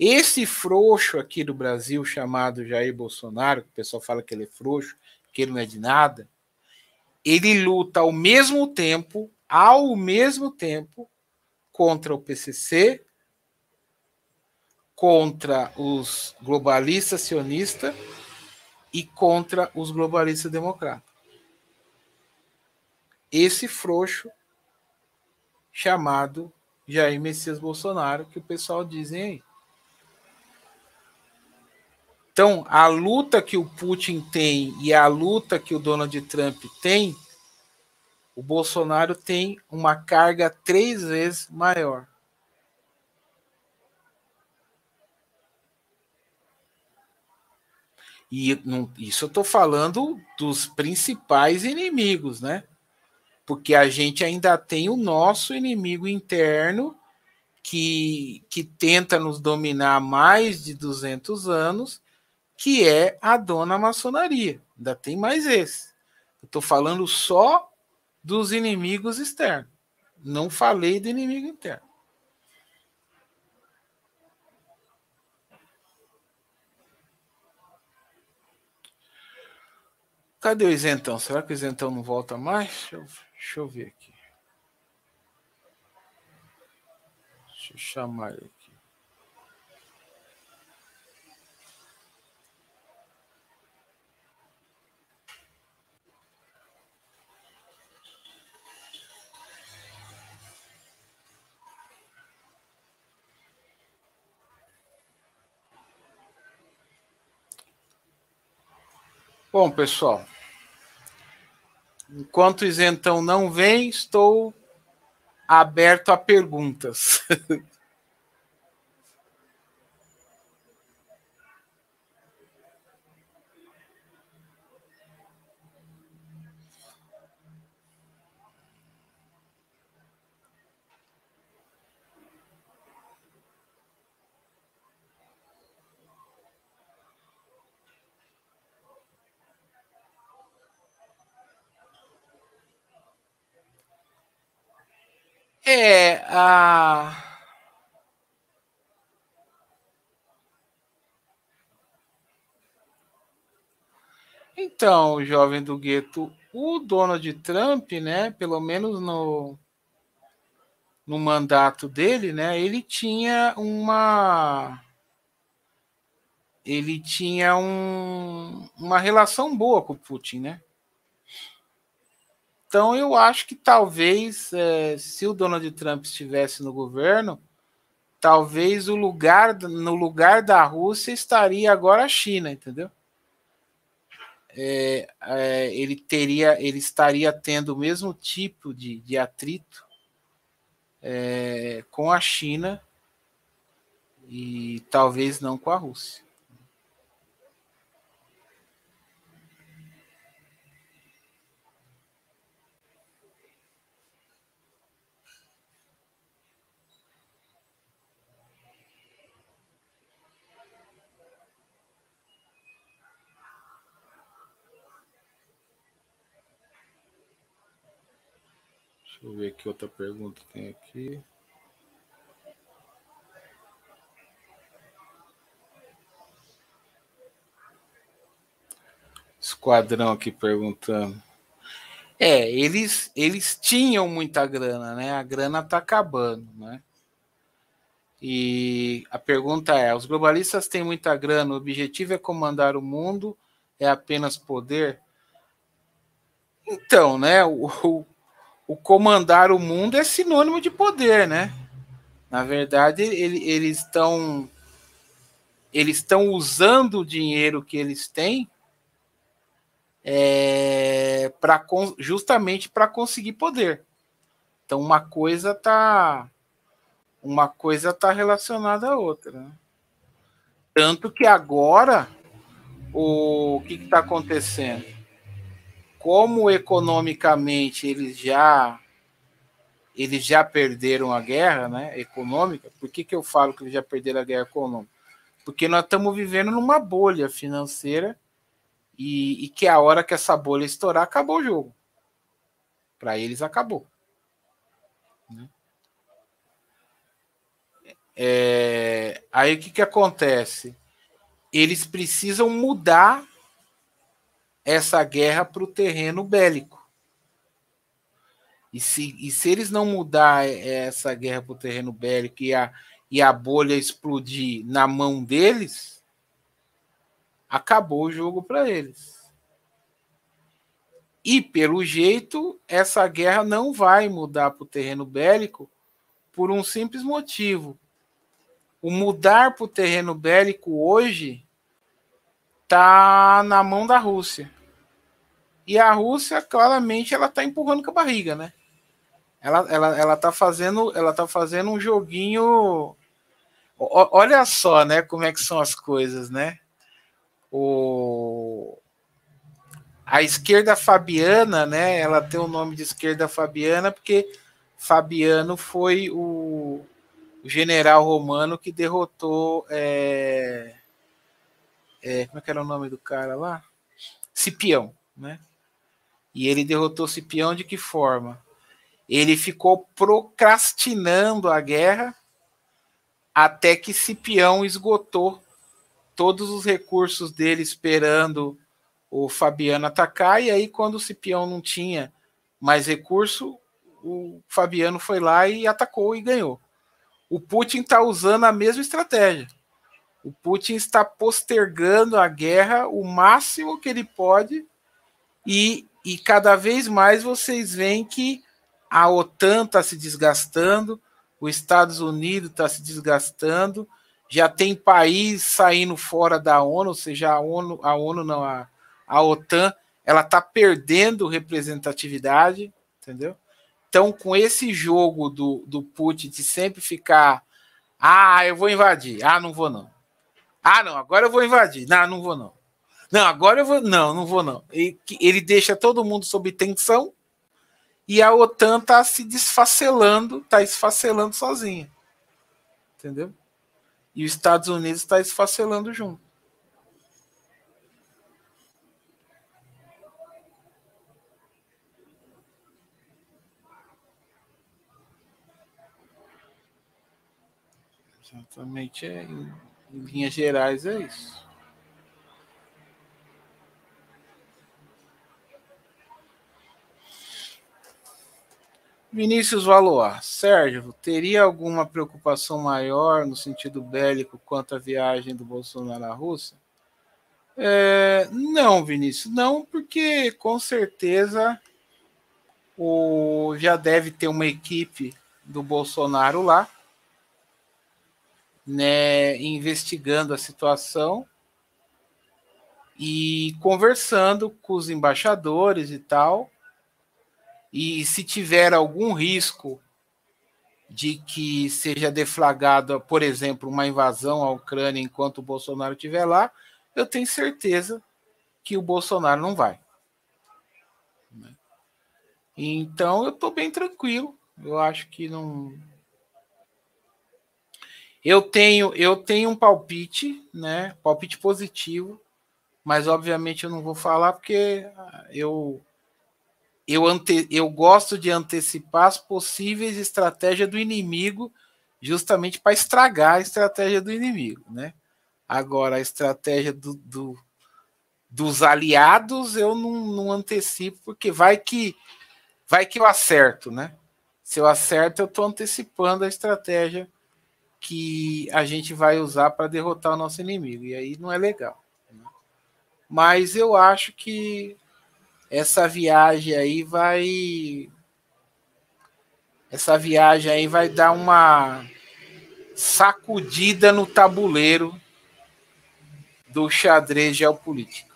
Esse frouxo aqui do Brasil, chamado Jair Bolsonaro, que o pessoal fala que ele é frouxo, que ele não é de nada, ele luta ao mesmo tempo, ao mesmo tempo, contra o PCC, contra os globalistas sionistas e contra os globalistas democratas. Esse frouxo chamado Jair Messias Bolsonaro, que o pessoal dizem aí. Então, a luta que o Putin tem e a luta que o Donald Trump tem, o Bolsonaro tem uma carga três vezes maior. E não, isso eu estou falando dos principais inimigos, né? Porque a gente ainda tem o nosso inimigo interno que, que tenta nos dominar há mais de 200 anos que é a dona maçonaria. Ainda tem mais esse. Eu estou falando só dos inimigos externos. Não falei do inimigo interno. Cadê o isentão? Será que o isentão não volta mais? Deixa eu, deixa eu ver aqui. Deixa eu chamar ele. Bom, pessoal, enquanto o isentão não vem, estou aberto a perguntas. É, a. Então, jovem do gueto, o Donald Trump, né, pelo menos no, no mandato dele, né, ele tinha uma ele tinha um, uma relação boa com o Putin, né? Então eu acho que talvez é, se o Donald Trump estivesse no governo, talvez o lugar no lugar da Rússia estaria agora a China, entendeu? É, é, ele teria, ele estaria tendo o mesmo tipo de, de atrito é, com a China e talvez não com a Rússia. Deixa eu ver que outra pergunta tem aqui. Esquadrão aqui perguntando. É, eles eles tinham muita grana, né? A grana tá acabando, né? E a pergunta é: os globalistas têm muita grana, o objetivo é comandar o mundo, é apenas poder? Então, né? O, o comandar o mundo é sinônimo de poder, né? Na verdade, ele, eles estão eles estão usando o dinheiro que eles têm é, para justamente para conseguir poder. Então, uma coisa tá uma coisa tá relacionada à outra. Né? Tanto que agora o que está acontecendo? Como economicamente eles já eles já perderam a guerra, né, econômica. Por que, que eu falo que eles já perderam a guerra econômica? Porque nós estamos vivendo numa bolha financeira e, e que a hora que essa bolha estourar acabou o jogo. Para eles acabou. Né? É, aí o que, que acontece? Eles precisam mudar essa guerra para o terreno bélico. E se, e se eles não mudar essa guerra para o terreno bélico e a, e a bolha explodir na mão deles, acabou o jogo para eles. E, pelo jeito, essa guerra não vai mudar para o terreno bélico por um simples motivo. O mudar para o terreno bélico hoje está na mão da Rússia. E a Rússia, claramente, ela tá empurrando com a barriga, né? Ela, ela, ela tá fazendo, ela tá fazendo um joguinho. O, olha só, né, como é que são as coisas, né? O a esquerda fabiana, né? Ela tem o nome de esquerda fabiana porque Fabiano foi o, o general romano que derrotou é, é, como é que era o nome do cara lá? Cipião, né? E ele derrotou Cipião de que forma? Ele ficou procrastinando a guerra até que Cipião esgotou todos os recursos dele esperando o Fabiano atacar, e aí quando o Cipião não tinha mais recurso, o Fabiano foi lá e atacou e ganhou. O Putin está usando a mesma estratégia. O Putin está postergando a guerra o máximo que ele pode e e cada vez mais vocês veem que a OTAN está se desgastando, os Estados Unidos está se desgastando, já tem país saindo fora da ONU, ou seja, a ONU, a ONU não, a, a OTAN, ela está perdendo representatividade, entendeu? Então, com esse jogo do, do Putin de sempre ficar, ah, eu vou invadir, ah, não vou não. Ah, não, agora eu vou invadir, não, não vou não. Não, agora eu vou. Não, não vou, não. Ele, ele deixa todo mundo sob tensão e a OTAN tá se desfacelando, tá esfacelando sozinha. Entendeu? E os Estados Unidos está esfacelando junto. Exatamente, é, em, em linhas gerais é isso. Vinícius Valois, Sérgio, teria alguma preocupação maior no sentido bélico quanto à viagem do Bolsonaro à Rússia? É, não, Vinícius, não, porque com certeza o, já deve ter uma equipe do Bolsonaro lá, né, investigando a situação e conversando com os embaixadores e tal. E se tiver algum risco de que seja deflagrada, por exemplo, uma invasão à Ucrânia enquanto o Bolsonaro estiver lá, eu tenho certeza que o Bolsonaro não vai. Então eu estou bem tranquilo. Eu acho que não. Eu tenho, eu tenho um palpite, né? Palpite positivo, mas obviamente eu não vou falar porque eu eu, ante, eu gosto de antecipar as possíveis estratégias do inimigo, justamente para estragar a estratégia do inimigo, né? Agora, a estratégia do, do dos aliados eu não, não, antecipo, porque vai que vai que eu acerto, né? Se eu acerto, eu estou antecipando a estratégia que a gente vai usar para derrotar o nosso inimigo, e aí não é legal. Né? Mas eu acho que essa viagem aí vai. Essa viagem aí vai dar uma sacudida no tabuleiro do xadrez geopolítico.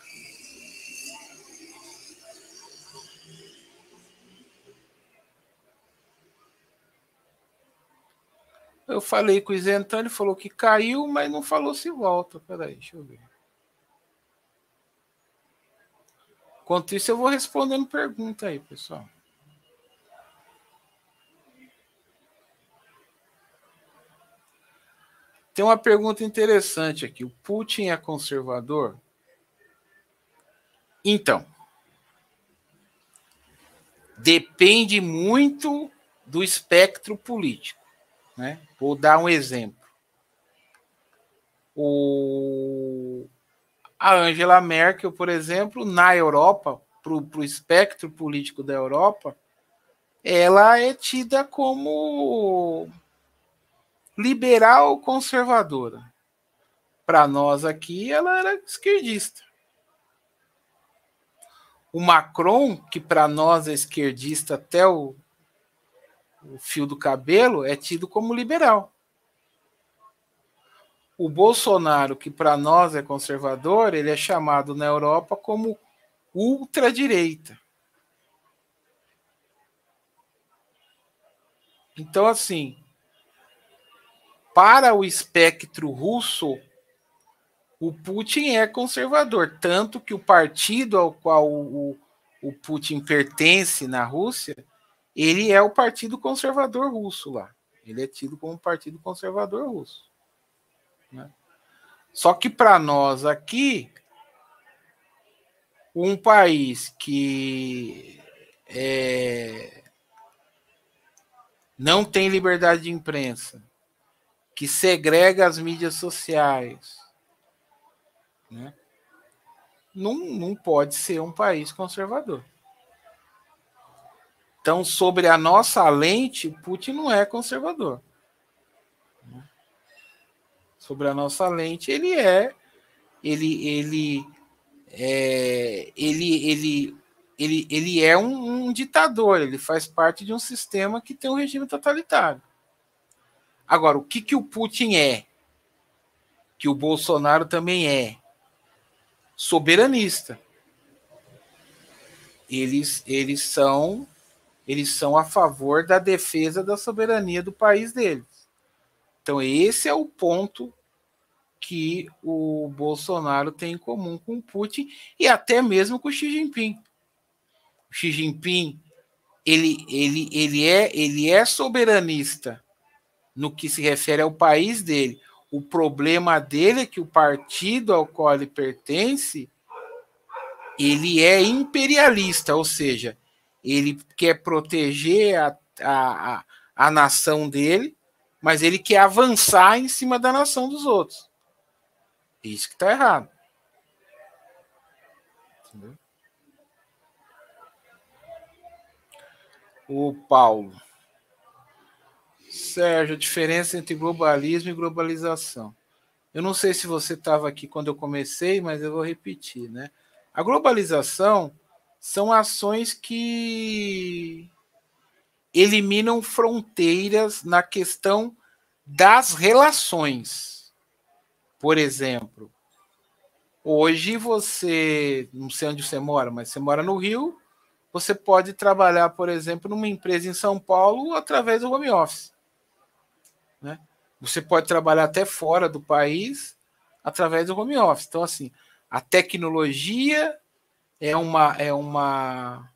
Eu falei com o Isentão, ele falou que caiu, mas não falou se volta. Peraí, deixa eu ver. Enquanto isso, eu vou respondendo pergunta aí, pessoal. Tem uma pergunta interessante aqui. O Putin é conservador? Então, depende muito do espectro político. Né? Vou dar um exemplo. O a Angela Merkel, por exemplo, na Europa, para o espectro político da Europa, ela é tida como liberal conservadora. Para nós aqui, ela era esquerdista. O Macron, que para nós é esquerdista até o, o fio do cabelo, é tido como liberal o Bolsonaro, que para nós é conservador, ele é chamado na Europa como ultradireita. Então, assim, para o espectro russo, o Putin é conservador, tanto que o partido ao qual o, o Putin pertence na Rússia, ele é o Partido Conservador Russo lá. Ele é tido como Partido Conservador Russo. Né? Só que para nós aqui, um país que é, não tem liberdade de imprensa, que segrega as mídias sociais, né? não, não pode ser um país conservador. Então, sobre a nossa lente, Putin não é conservador sobre a nossa lente, ele é ele ele é, ele ele ele, ele é um, um ditador, ele faz parte de um sistema que tem um regime totalitário. Agora, o que, que o Putin é? Que o Bolsonaro também é? Soberanista. Eles, eles são eles são a favor da defesa da soberania do país deles. Então, esse é o ponto que o Bolsonaro tem em comum com o Putin e até mesmo com o Xi Jinping. O Xi Jinping ele, ele, ele, é, ele é soberanista no que se refere ao país dele. O problema dele é que o partido ao qual ele pertence ele é imperialista, ou seja, ele quer proteger a, a, a, a nação dele, mas ele quer avançar em cima da nação dos outros. Isso que está errado. Entendeu? O Paulo. Sérgio, a diferença entre globalismo e globalização. Eu não sei se você estava aqui quando eu comecei, mas eu vou repetir, né? A globalização são ações que eliminam fronteiras na questão das relações. Por exemplo, hoje você, não sei onde você mora, mas você mora no Rio, você pode trabalhar, por exemplo, numa empresa em São Paulo através do home office. Né? Você pode trabalhar até fora do país através do home office. Então, assim, a tecnologia é uma, é uma,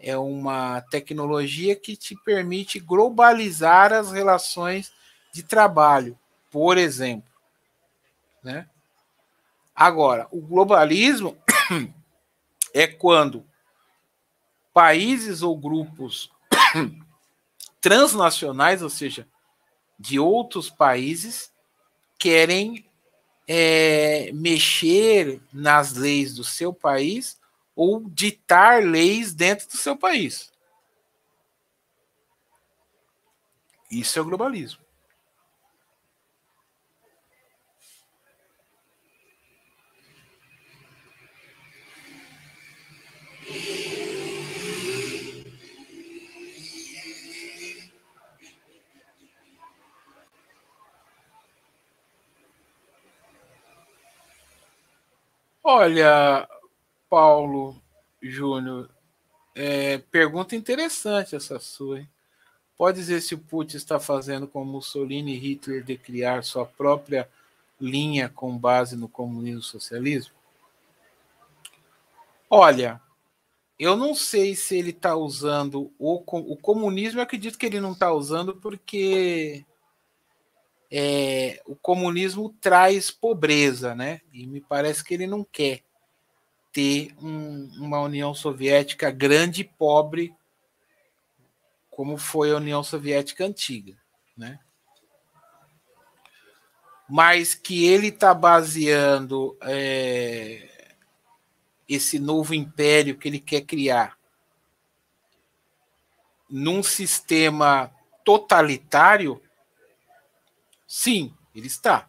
é uma tecnologia que te permite globalizar as relações de trabalho, por exemplo. Né? Agora, o globalismo é quando países ou grupos transnacionais, ou seja, de outros países, querem é, mexer nas leis do seu país ou ditar leis dentro do seu país. Isso é o globalismo. Olha, Paulo Júnior, é, pergunta interessante essa sua. Hein? Pode dizer se o Putin está fazendo como Mussolini e Hitler de criar sua própria linha com base no comunismo e socialismo? Olha, eu não sei se ele está usando o, o comunismo, eu acredito que ele não está usando porque é, o comunismo traz pobreza, né? E me parece que ele não quer ter um, uma União Soviética grande e pobre, como foi a União Soviética antiga, né? Mas que ele está baseando é, esse novo império que ele quer criar num sistema totalitário Sim, ele está.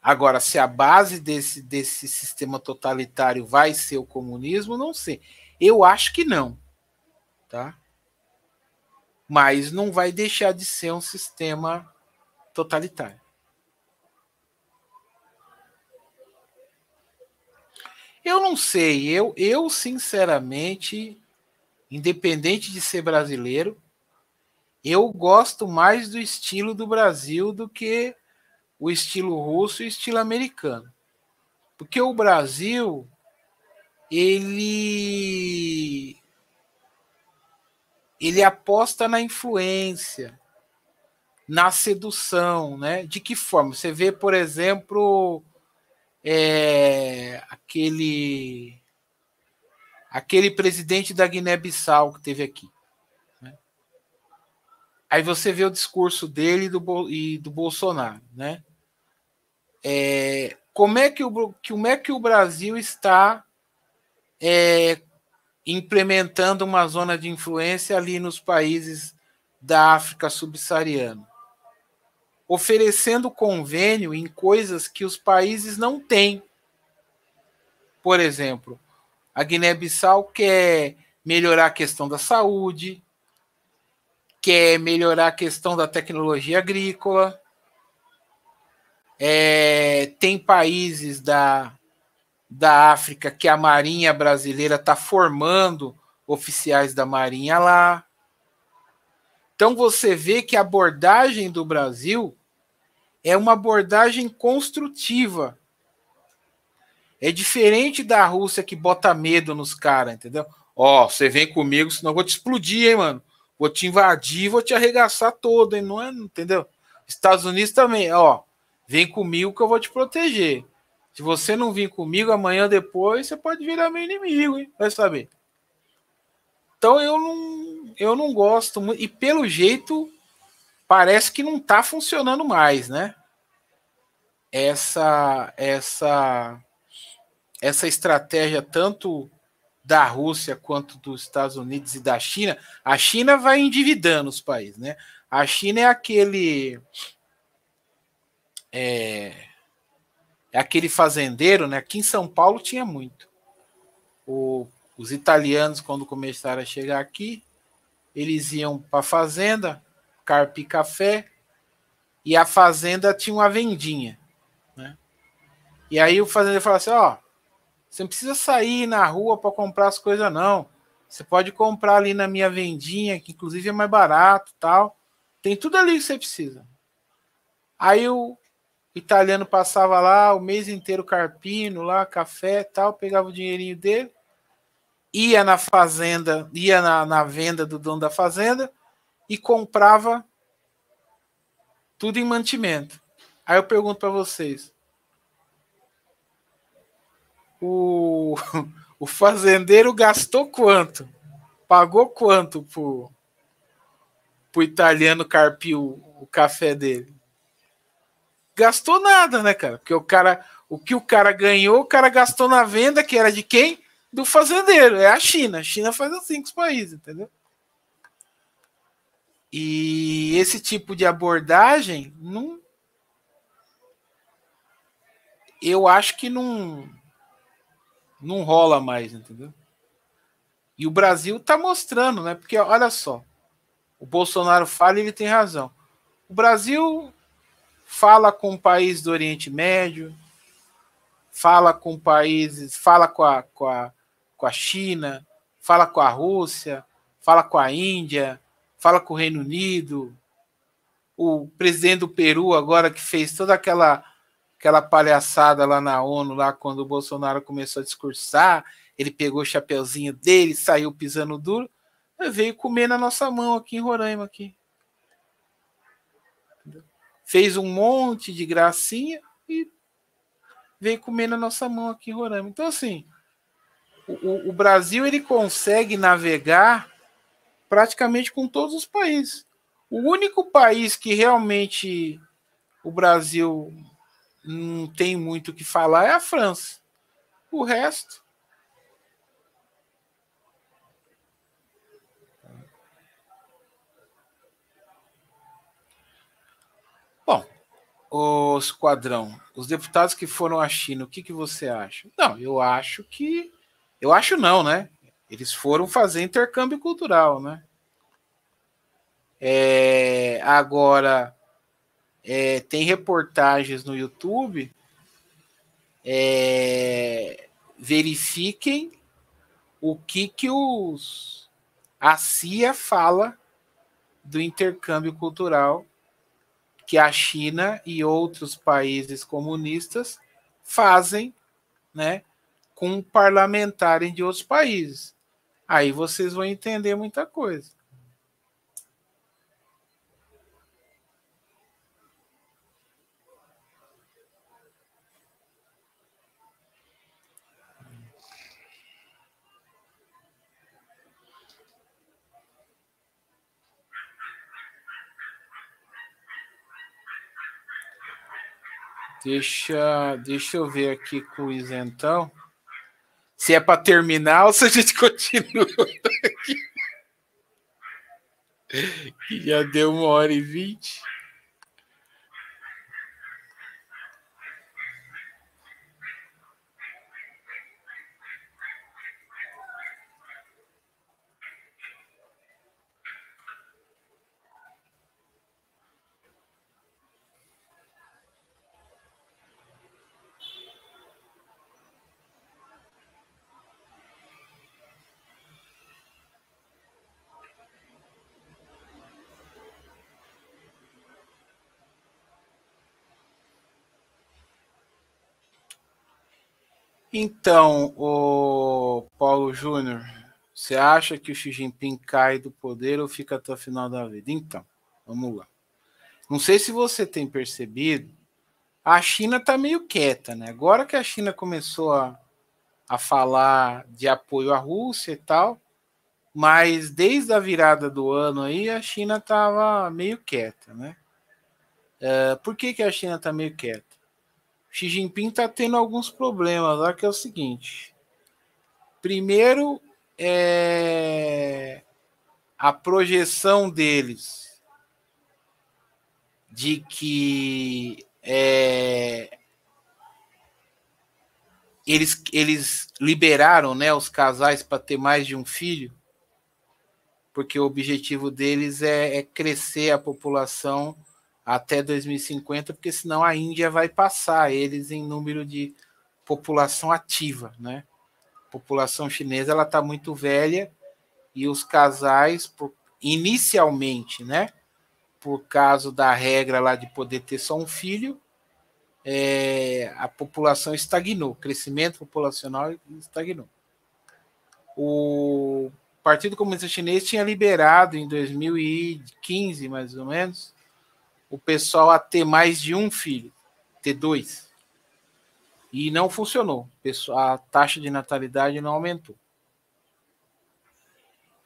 Agora, se a base desse, desse sistema totalitário vai ser o comunismo, não sei. Eu acho que não. Tá? Mas não vai deixar de ser um sistema totalitário. Eu não sei, eu, eu sinceramente, independente de ser brasileiro, eu gosto mais do estilo do Brasil do que o estilo russo e o estilo americano. Porque o Brasil, ele ele aposta na influência, na sedução, né? De que forma? Você vê, por exemplo, é, aquele aquele presidente da Guiné-Bissau que teve aqui. Aí você vê o discurso dele e do, e do Bolsonaro, né? É, como, é que o, como é que o Brasil está é, implementando uma zona de influência ali nos países da África subsaariana? Oferecendo convênio em coisas que os países não têm. Por exemplo, a Guiné-Bissau quer melhorar a questão da saúde, quer melhorar a questão da tecnologia agrícola. É, tem países da, da África que a Marinha brasileira está formando oficiais da Marinha lá. Então você vê que a abordagem do Brasil é uma abordagem construtiva. É diferente da Rússia que bota medo nos caras, entendeu? Ó, oh, você vem comigo, senão eu vou te explodir, hein, mano. Vou te invadir, vou te arregaçar todo, hein? Não é, entendeu? Estados Unidos também, ó. Vem comigo que eu vou te proteger. Se você não vir comigo amanhã depois, você pode virar meu inimigo, hein? Vai saber. Então eu não, eu não gosto muito. E pelo jeito, parece que não está funcionando mais, né? Essa, essa, essa estratégia tanto da Rússia quanto dos Estados Unidos e da China, a China vai endividando os países, né? A China é aquele. É, é aquele fazendeiro, né? Aqui em São Paulo tinha muito. O, os italianos, quando começaram a chegar aqui, eles iam para a fazenda, carpe café, e a fazenda tinha uma vendinha. Né? E aí o fazendeiro falava assim: ó, você não precisa sair na rua para comprar as coisas, não. Você pode comprar ali na minha vendinha, que inclusive é mais barato tal. Tem tudo ali que você precisa. Aí o italiano passava lá o mês inteiro carpino, lá, café tal, pegava o dinheirinho dele, ia na fazenda, ia na, na venda do dono da fazenda e comprava tudo em mantimento. Aí eu pergunto para vocês: o, o fazendeiro gastou quanto? Pagou quanto pro, pro italiano carpir o, o café dele? Gastou nada, né, cara? Porque o cara, o que o cara ganhou, o cara gastou na venda, que era de quem? Do fazendeiro. É a China. A China faz assim com os países, entendeu? E esse tipo de abordagem não. Eu acho que não não rola mais, entendeu? E o Brasil está mostrando, né? Porque olha só, o Bolsonaro fala e ele tem razão. O Brasil fala com o país do Oriente Médio, fala com países, fala com a, com a, com a China, fala com a Rússia, fala com a Índia, fala com o Reino Unido. O presidente do Peru agora que fez toda aquela aquela palhaçada lá na ONU, lá quando o Bolsonaro começou a discursar, ele pegou o chapeuzinho dele, saiu pisando duro, veio comer na nossa mão aqui em Roraima aqui. Fez um monte de gracinha e veio comer na nossa mão aqui em Roraima. Então assim, o, o Brasil ele consegue navegar praticamente com todos os países. O único país que realmente o Brasil não tem muito o que falar é a França. O resto. Bom, o esquadrão, os deputados que foram à China, o que, que você acha? Não, eu acho que. Eu acho não, né? Eles foram fazer intercâmbio cultural, né? É, agora, é, tem reportagens no YouTube. É, verifiquem o que, que os, a CIA fala do intercâmbio cultural que a China e outros países comunistas fazem né, com parlamentares de outros países. Aí vocês vão entender muita coisa. Deixa, deixa eu ver aqui com o isentão. Se é para terminar ou se a gente continua aqui. Já deu uma hora e vinte. Então, o Paulo Júnior, você acha que o Xi Jinping cai do poder ou fica até o final da vida? Então, vamos lá. Não sei se você tem percebido, a China está meio quieta, né? Agora que a China começou a, a falar de apoio à Rússia e tal, mas desde a virada do ano aí, a China estava meio quieta, né? Uh, por que, que a China está meio quieta? Xi Jinping está tendo alguns problemas lá, que é o seguinte. Primeiro, é a projeção deles de que é, eles, eles liberaram né, os casais para ter mais de um filho, porque o objetivo deles é, é crescer a população até 2050, porque senão a Índia vai passar eles em número de população ativa, né? A população chinesa ela está muito velha e os casais, inicialmente, né? Por causa da regra lá de poder ter só um filho, é, a população estagnou, o crescimento populacional estagnou. O Partido Comunista Chinês tinha liberado em 2015, mais ou menos, o pessoal a ter mais de um filho, ter dois. E não funcionou. A taxa de natalidade não aumentou.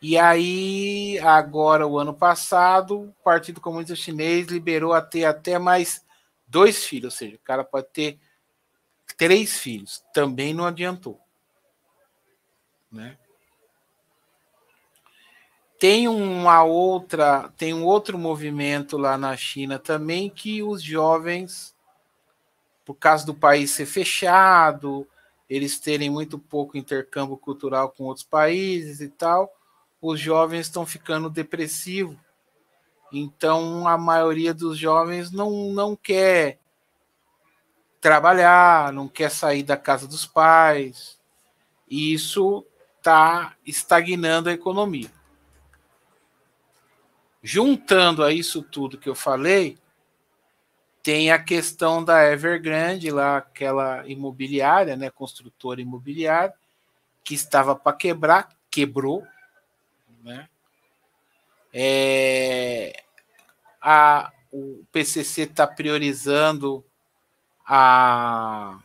E aí, agora, o ano passado, o Partido Comunista Chinês liberou a ter até mais dois filhos, ou seja, o cara pode ter três filhos. Também não adiantou. Né? Tem uma outra, tem um outro movimento lá na China também que os jovens, por causa do país ser fechado, eles terem muito pouco intercâmbio cultural com outros países e tal, os jovens estão ficando depressivos então, a maioria dos jovens não, não quer trabalhar, não quer sair da casa dos pais. E isso está estagnando a economia. Juntando a isso tudo que eu falei, tem a questão da Evergrande, lá aquela imobiliária, né, construtora imobiliária, que estava para quebrar, quebrou, né? É, a, o PCC está priorizando a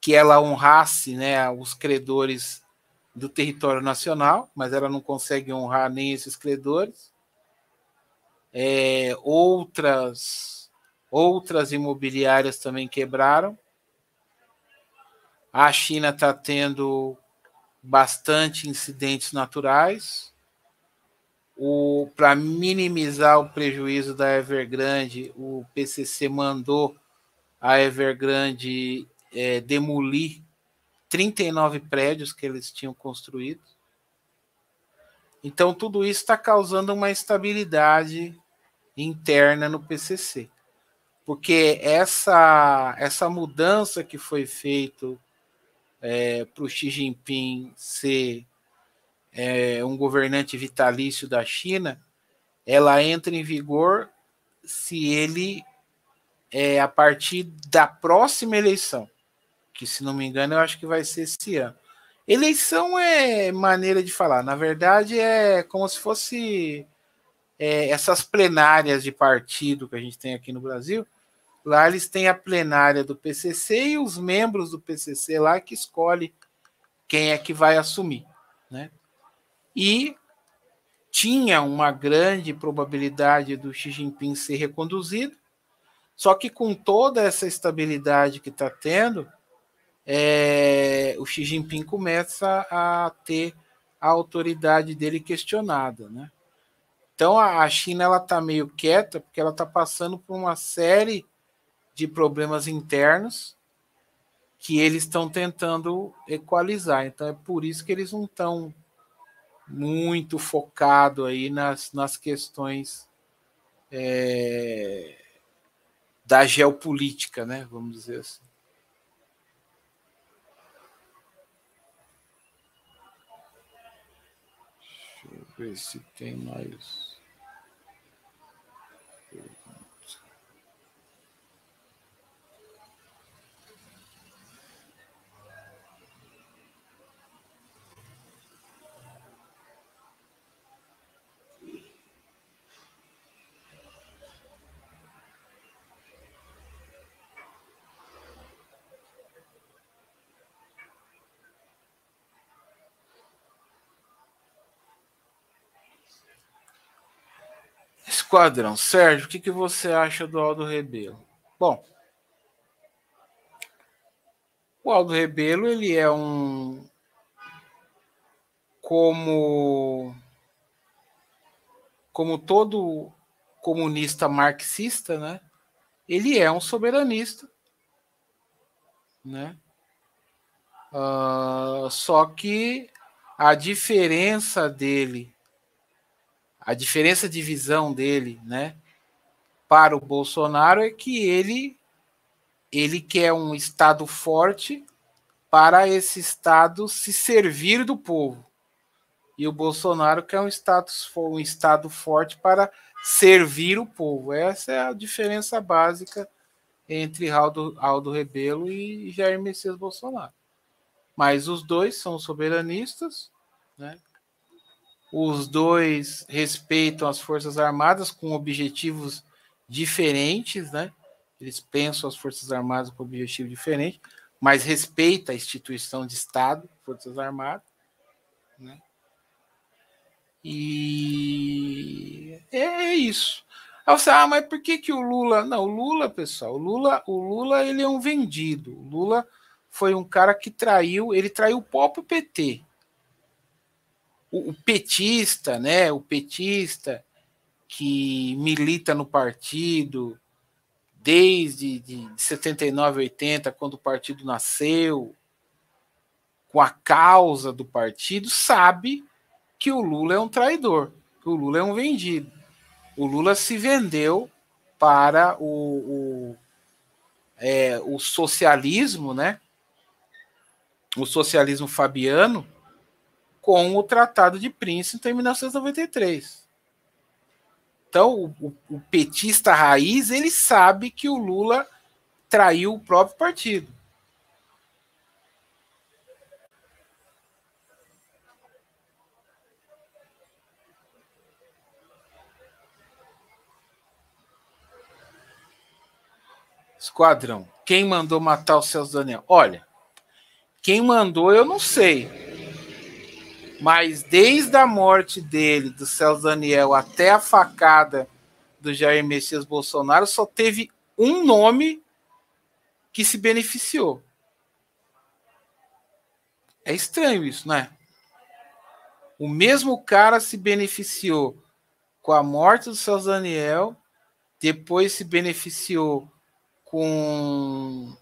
que ela honrasse né, os credores do território nacional, mas ela não consegue honrar nem esses credores. É, outras outras imobiliárias também quebraram. A China está tendo bastante incidentes naturais para minimizar o prejuízo da Evergrande, o PCC mandou a Evergrande é, demolir 39 prédios que eles tinham construído. Então, tudo isso está causando uma instabilidade interna no PCC. Porque essa, essa mudança que foi feita é, para o Xi Jinping ser é, um governante vitalício da China, ela entra em vigor se ele, é, a partir da próxima eleição, que se não me engano eu acho que vai ser esse ano. Eleição é maneira de falar, na verdade é como se fosse é, essas plenárias de partido que a gente tem aqui no Brasil. Lá eles têm a plenária do PCC e os membros do PCC lá que escolhe quem é que vai assumir, né? e tinha uma grande probabilidade do Xi Jinping ser reconduzido, só que com toda essa estabilidade que está tendo, é, o Xi Jinping começa a ter a autoridade dele questionada, né? Então a China ela está meio quieta porque ela está passando por uma série de problemas internos que eles estão tentando equalizar. Então é por isso que eles não estão muito focado aí nas, nas questões é, da geopolítica, né? Vamos dizer assim. Se tem mais. Esquadrão, Sérgio, o que, que você acha do Aldo Rebelo? Bom, o Aldo Rebelo ele é um como como todo comunista marxista, né? Ele é um soberanista, né? Uh, só que a diferença dele, a diferença de visão dele, né, para o Bolsonaro é que ele ele quer um estado forte para esse estado se servir do povo. E o Bolsonaro quer um status um estado forte para servir o povo. Essa é a diferença básica entre Aldo, Aldo Rebelo e Jair Messias Bolsonaro. Mas os dois são soberanistas, né? Os dois respeitam as Forças Armadas com objetivos diferentes, né? Eles pensam as Forças Armadas com objetivo diferente, mas respeita a instituição de Estado, Forças Armadas, né? E é isso. Aí você, ah, mas por que, que o Lula. Não, o Lula, pessoal, o Lula, o Lula ele é um vendido. O Lula foi um cara que traiu, ele traiu o próprio PT. O, o petista, né? O petista que milita no partido desde de 79, 80, quando o partido nasceu, com a causa do partido, sabe que o Lula é um traidor, que o Lula é um vendido. O Lula se vendeu para o, o, é, o socialismo, né? O socialismo fabiano, com o Tratado de Princeton em 1993. Então, o, o, petista raiz ele sabe que o Lula traiu o próprio partido. Esquadrão. Quem mandou matar o Celso Daniel? Olha, quem mandou eu não sei. Mas desde a morte dele, do Celso Daniel, até a facada do Jair Messias Bolsonaro, só teve um nome que se beneficiou. É estranho isso, né? O mesmo cara se beneficiou com a morte do Celso Daniel, depois se beneficiou com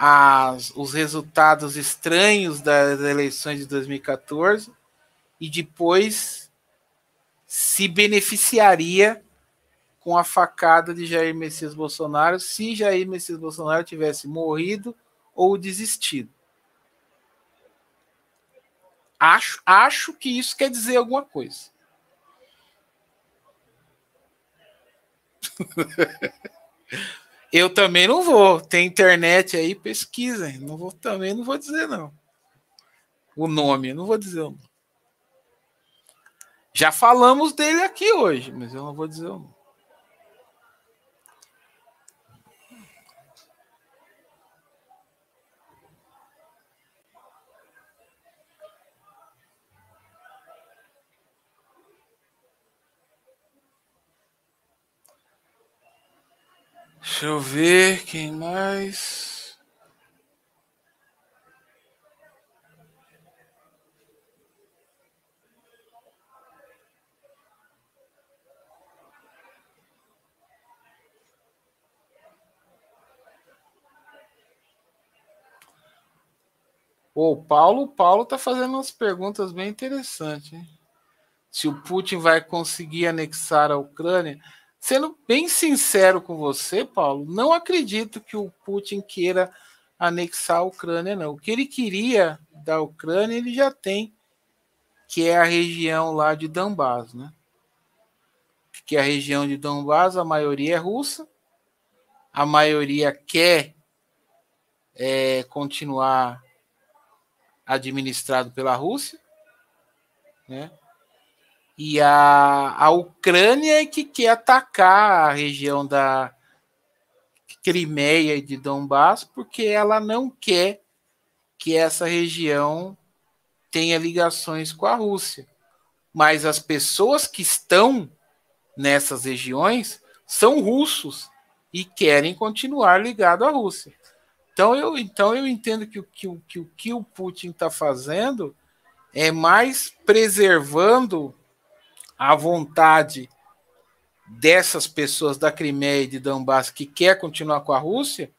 as, os resultados estranhos das eleições de 2014 e depois se beneficiaria com a facada de Jair Messias Bolsonaro se Jair Messias Bolsonaro tivesse morrido ou desistido. Acho, acho que isso quer dizer alguma coisa. Eu também não vou. Tem internet aí, pesquisem. Não vou, também não vou dizer, não. O nome, não vou dizer. Não. Já falamos dele aqui hoje, mas eu não vou dizer o nome. Deixa eu ver quem mais. O Paulo, Paulo tá fazendo umas perguntas bem interessantes. Hein? Se o Putin vai conseguir anexar a Ucrânia, Sendo bem sincero com você, Paulo, não acredito que o Putin queira anexar a Ucrânia, não. O que ele queria da Ucrânia, ele já tem, que é a região lá de Donbass, né? Que é a região de Donbass, a maioria é russa, a maioria quer é, continuar administrado pela Rússia, né? E a, a Ucrânia é que quer atacar a região da Crimeia e de Donbass, porque ela não quer que essa região tenha ligações com a Rússia. Mas as pessoas que estão nessas regiões são russos e querem continuar ligado à Rússia. Então eu, então eu entendo que o que, que, que o Putin está fazendo é mais preservando a vontade dessas pessoas da Crimeia e de Donbass que quer continuar com a Rússia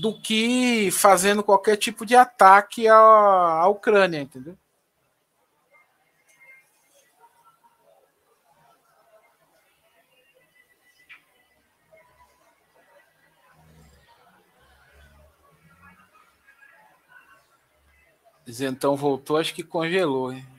do que fazendo qualquer tipo de ataque à, à Ucrânia, entendeu? Então voltou, acho que congelou. Hein?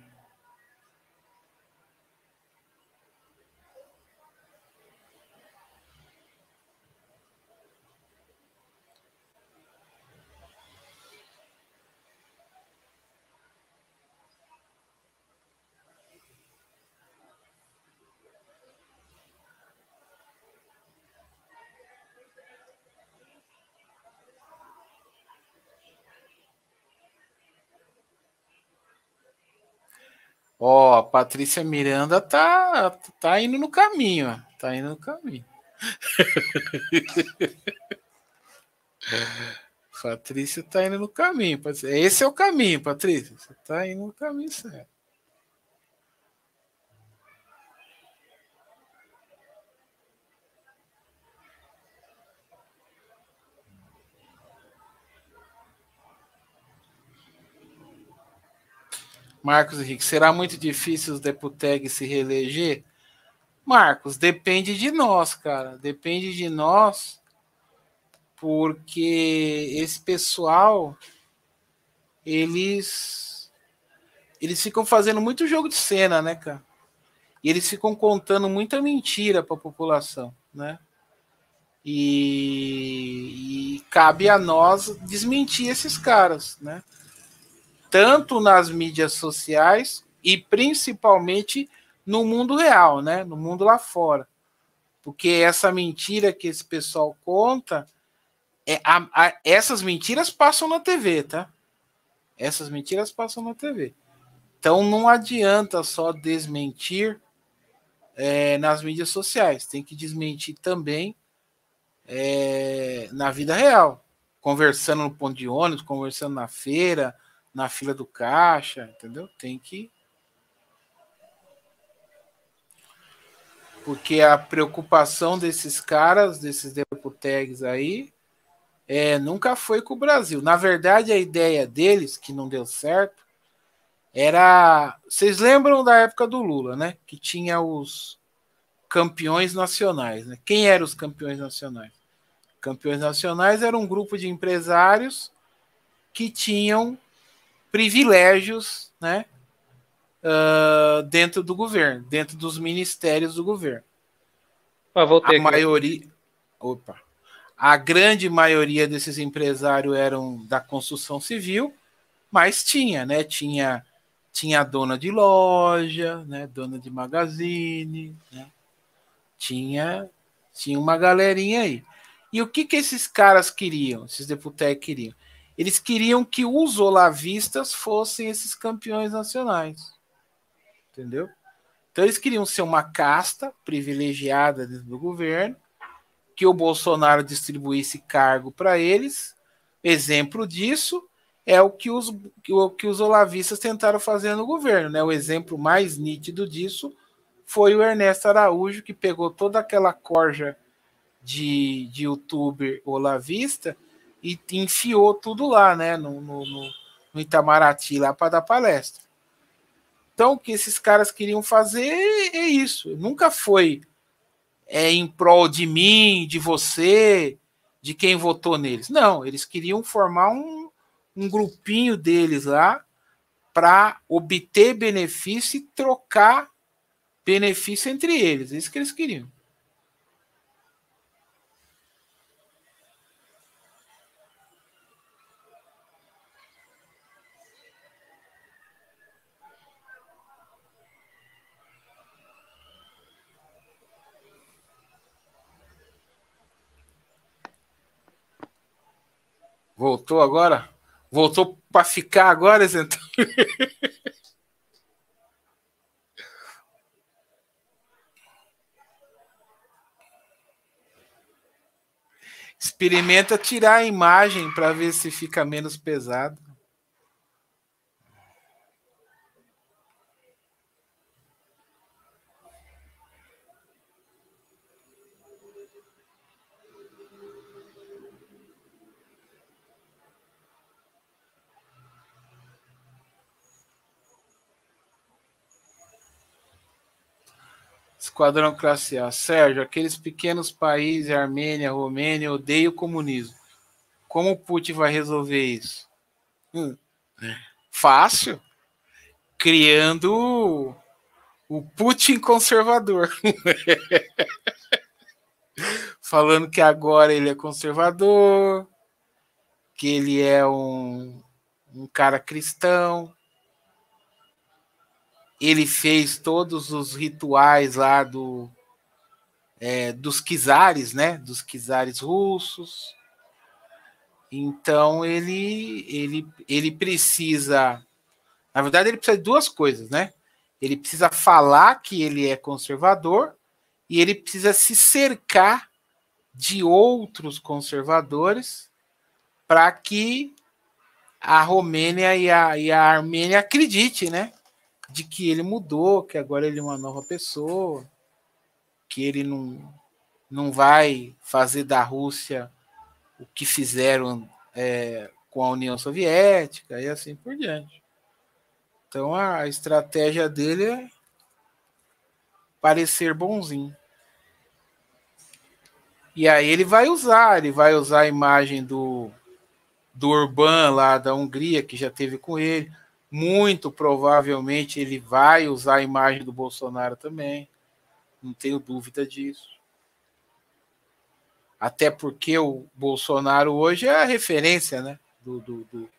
Ó, a Patrícia Miranda tá, tá indo no caminho, tá indo no caminho. Patrícia tá indo no caminho. Esse é o caminho, Patrícia. Você tá indo no caminho certo. Marcos Henrique, será muito difícil os Deputeg se reeleger? Marcos, depende de nós, cara. Depende de nós, porque esse pessoal, eles, eles ficam fazendo muito jogo de cena, né, cara? E eles ficam contando muita mentira para a população, né? E, e cabe a nós desmentir esses caras, né? Tanto nas mídias sociais e principalmente no mundo real, né? No mundo lá fora. Porque essa mentira que esse pessoal conta, é, a, a, essas mentiras passam na TV, tá? Essas mentiras passam na TV. Então não adianta só desmentir é, nas mídias sociais, tem que desmentir também é, na vida real, conversando no ponto de ônibus, conversando na feira, na fila do caixa, entendeu? Tem que. Porque a preocupação desses caras, desses deputegs aí, é, nunca foi com o Brasil. Na verdade, a ideia deles, que não deu certo, era. Vocês lembram da época do Lula, né? Que tinha os campeões nacionais. Né? Quem eram os campeões nacionais? Campeões nacionais era um grupo de empresários que tinham privilégios né, uh, dentro do governo, dentro dos ministérios do governo. Ah, a aqui. maioria. Opa. A grande maioria desses empresários eram da construção civil, mas tinha, né? Tinha, tinha dona de loja, né? Dona de magazine, né? Tinha, tinha uma galerinha aí. E o que que esses caras queriam? Esses deputados queriam? Eles queriam que os olavistas fossem esses campeões nacionais. Entendeu? Então eles queriam ser uma casta privilegiada dentro do governo, que o Bolsonaro distribuísse cargo para eles. Exemplo disso é o que os, o que os olavistas tentaram fazer no governo. Né? O exemplo mais nítido disso foi o Ernesto Araújo, que pegou toda aquela corja de, de youtuber olavista e enfiou tudo lá, né, no, no, no Itamaraty, lá para dar palestra. Então, o que esses caras queriam fazer é isso. Nunca foi é, em prol de mim, de você, de quem votou neles. Não, eles queriam formar um, um grupinho deles lá para obter benefício e trocar benefício entre eles. É isso que eles queriam. Voltou agora? Voltou para ficar agora, então? Experimenta tirar a imagem para ver se fica menos pesado. Esquadrão Classe A. Sérgio, aqueles pequenos países, Armênia, Romênia, odeiam o comunismo. Como o Putin vai resolver isso? Hum. Fácil. Criando o Putin conservador. Falando que agora ele é conservador, que ele é um, um cara cristão. Ele fez todos os rituais lá do, é, dos czares, né? Dos czares russos. Então ele, ele, ele precisa. Na verdade, ele precisa de duas coisas, né? Ele precisa falar que ele é conservador e ele precisa se cercar de outros conservadores para que a Romênia e a, e a Armênia acreditem, né? De que ele mudou, que agora ele é uma nova pessoa, que ele não, não vai fazer da Rússia o que fizeram é, com a União Soviética e assim por diante. Então a estratégia dele é parecer bonzinho. E aí ele vai usar, ele vai usar a imagem do, do Urban lá da Hungria, que já teve com ele. Muito provavelmente ele vai usar a imagem do Bolsonaro também. Não tenho dúvida disso. Até porque o Bolsonaro hoje é a referência né, do, do, do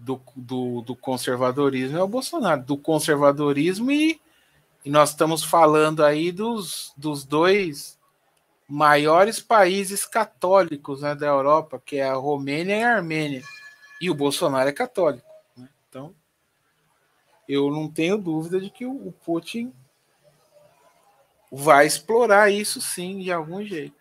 do, do, do, conservadorismo é o Bolsonaro, do conservadorismo e, e nós estamos falando aí dos, dos dois maiores países católicos né, da Europa, que é a Romênia e a Armênia. E o Bolsonaro é católico. Eu não tenho dúvida de que o Putin vai explorar isso sim, de algum jeito.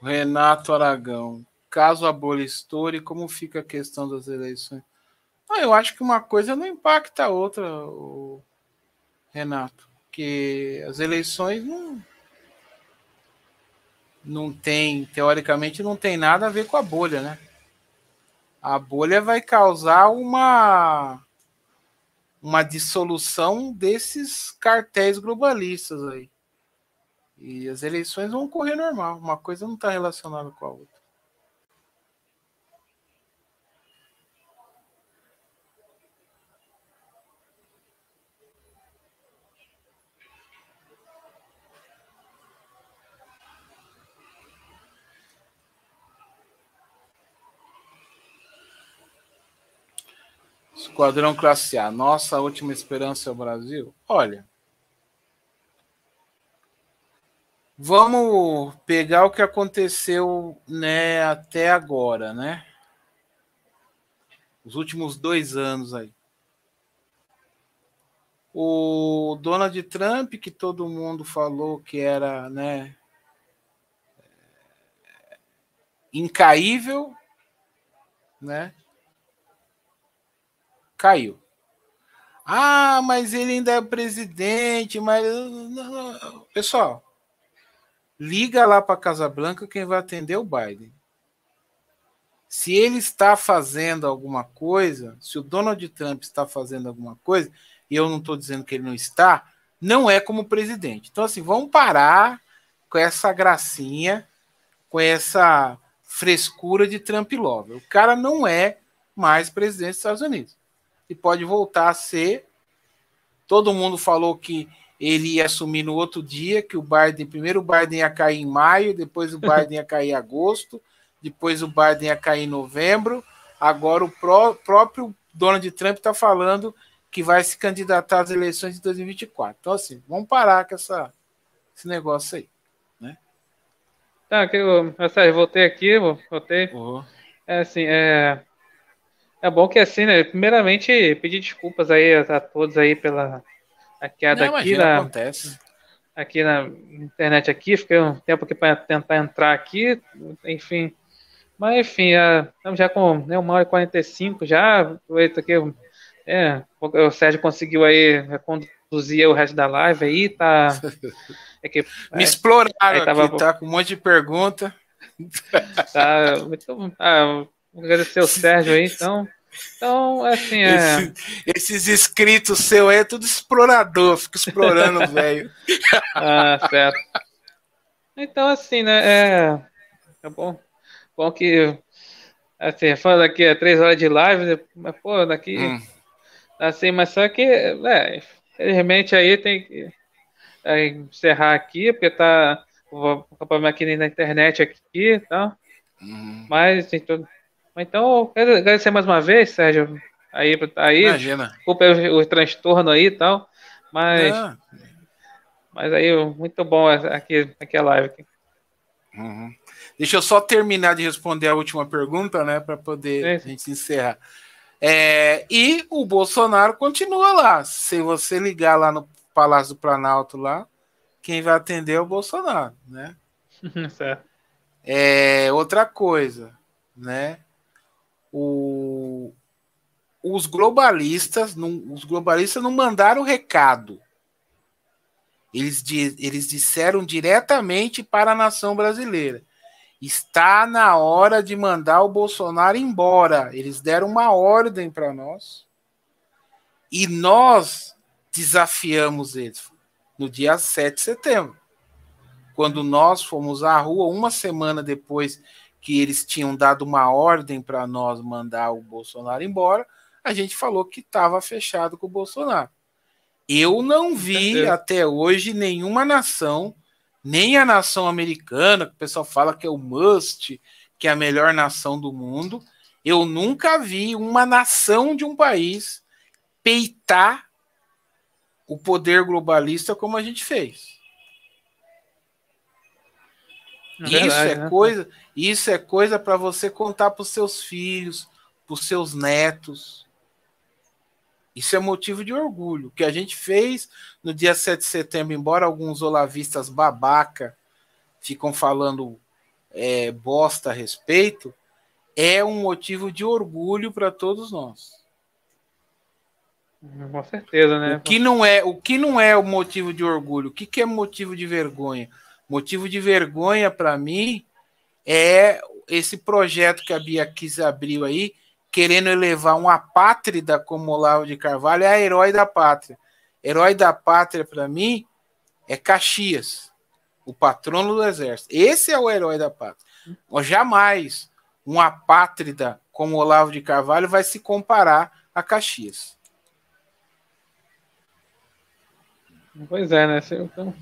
Renato Aragão. Caso a estoure, como fica a questão das eleições? Ah, eu acho que uma coisa não impacta a outra, Renato. Que as eleições não, não tem, teoricamente, não tem nada a ver com a bolha, né? A bolha vai causar uma uma dissolução desses cartéis globalistas aí. E as eleições vão correr normal. Uma coisa não está relacionada com a outra. Esquadrão Classe A, nossa última esperança é o Brasil? Olha, Vamos pegar o que aconteceu né, até agora, né? Os últimos dois anos aí. O Donald Trump, que todo mundo falou que era, né, incaível, né? Caiu. Ah, mas ele ainda é presidente, mas pessoal, liga lá para Casa Branca, quem vai atender o Biden. Se ele está fazendo alguma coisa, se o Donald Trump está fazendo alguma coisa, e eu não estou dizendo que ele não está, não é como presidente. Então, assim, vamos parar com essa gracinha, com essa frescura de Trump Love. O cara não é mais presidente dos Estados Unidos. E pode voltar a ser. Todo mundo falou que ele ia assumir no outro dia, que o Biden, primeiro o Biden ia cair em maio, depois o Biden ia cair em agosto, depois o Biden ia cair em novembro, agora o pró próprio Donald Trump está falando que vai se candidatar às eleições de 2024. Então, assim, vamos parar com essa, esse negócio aí. Né? Tá, aqui eu, eu voltei aqui, voltei. Uhum. É assim, é, é bom que assim, né? Primeiramente, pedir desculpas aí a, a todos aí pela a queda Não, aqui na, acontece. aqui na internet aqui, fiquei um tempo aqui para tentar entrar aqui, enfim. Mas enfim, estamos já com né, uma hora e 45 já. Aproveito aqui. É, o Sérgio conseguiu aí conduzir o resto da live aí, tá. É que, Me é, exploraram tava, aqui, tá com um monte de pergunta. Tá, muito, ah, agradecer o Sérgio aí, então. Então, assim, é. Esse, esses inscritos seu é tudo explorador, fica explorando o velho. ah, certo. Então, assim, né? É, é bom. Bom que. Assim, falando aqui é três horas de live, né, mas, pô, daqui. Hum. Assim, mas só que, é, infelizmente aí tem que é, encerrar aqui, porque tá o problema aqui na internet aqui e tá? tal. Hum. Mas, então, então, quero agradecer mais uma vez, Sérgio. Aí, aí Imagina. desculpa o, o transtorno aí e tal, mas. Mas aí, muito bom aqui, aqui a live. Aqui. Uhum. Deixa eu só terminar de responder a última pergunta, né, para poder é. a gente encerrar. É, e o Bolsonaro continua lá. Se você ligar lá no Palácio do Planalto lá, quem vai atender é o Bolsonaro, né? certo. É, outra coisa, né? O, os globalistas, não, os globalistas não mandaram recado. Eles, eles disseram diretamente para a nação brasileira. Está na hora de mandar o Bolsonaro embora. Eles deram uma ordem para nós. E nós desafiamos eles no dia 7 de setembro. Quando nós fomos à rua, uma semana depois que eles tinham dado uma ordem para nós mandar o Bolsonaro embora, a gente falou que estava fechado com o Bolsonaro. Eu não vi até hoje nenhuma nação nem a nação americana, que o pessoal fala que é o must, que é a melhor nação do mundo. Eu nunca vi uma nação de um país peitar o poder globalista como a gente fez. É verdade, isso é né? coisa, isso é coisa para você contar para os seus filhos, para os seus netos. Isso é motivo de orgulho. O que a gente fez no dia 7 de setembro, embora alguns olavistas babaca ficam falando é, bosta a respeito, é um motivo de orgulho para todos nós. Com certeza, né? O que não é o que não é o motivo de orgulho? O que, que é motivo de vergonha? Motivo de vergonha para mim é esse projeto que a Bia Kiss abriu aí, querendo elevar uma apátrida como Olavo de Carvalho, é a herói da pátria. Herói da pátria, para mim, é Caxias, o patrono do exército. Esse é o herói da pátria. Jamais uma apátrida como Olavo de Carvalho vai se comparar a Caxias. Pois é, né? Então,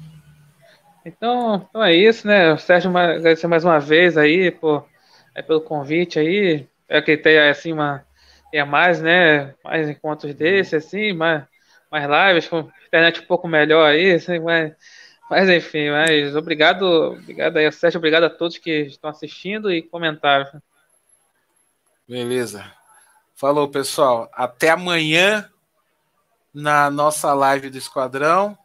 então, então é isso, né? O Sérgio, agradecer mais uma vez aí por, é, pelo convite aí é que tenha assim uma tenha mais, né? Mais encontros desses, assim, mais, mais lives, com internet um pouco melhor aí, assim, mas, mas enfim, mas obrigado, obrigado aí, Sérgio, obrigado a todos que estão assistindo e comentaram. Beleza. Falou, pessoal. Até amanhã na nossa live do Esquadrão.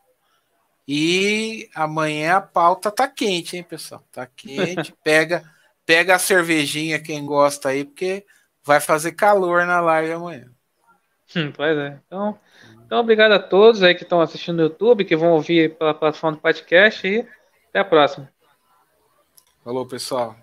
E amanhã a pauta tá quente, hein, pessoal? Tá quente. Pega Pega a cervejinha, quem gosta aí, porque vai fazer calor na live amanhã. Hum, pois é. Então, então, obrigado a todos aí que estão assistindo no YouTube, que vão ouvir pela plataforma do podcast e até a próxima. Falou, pessoal.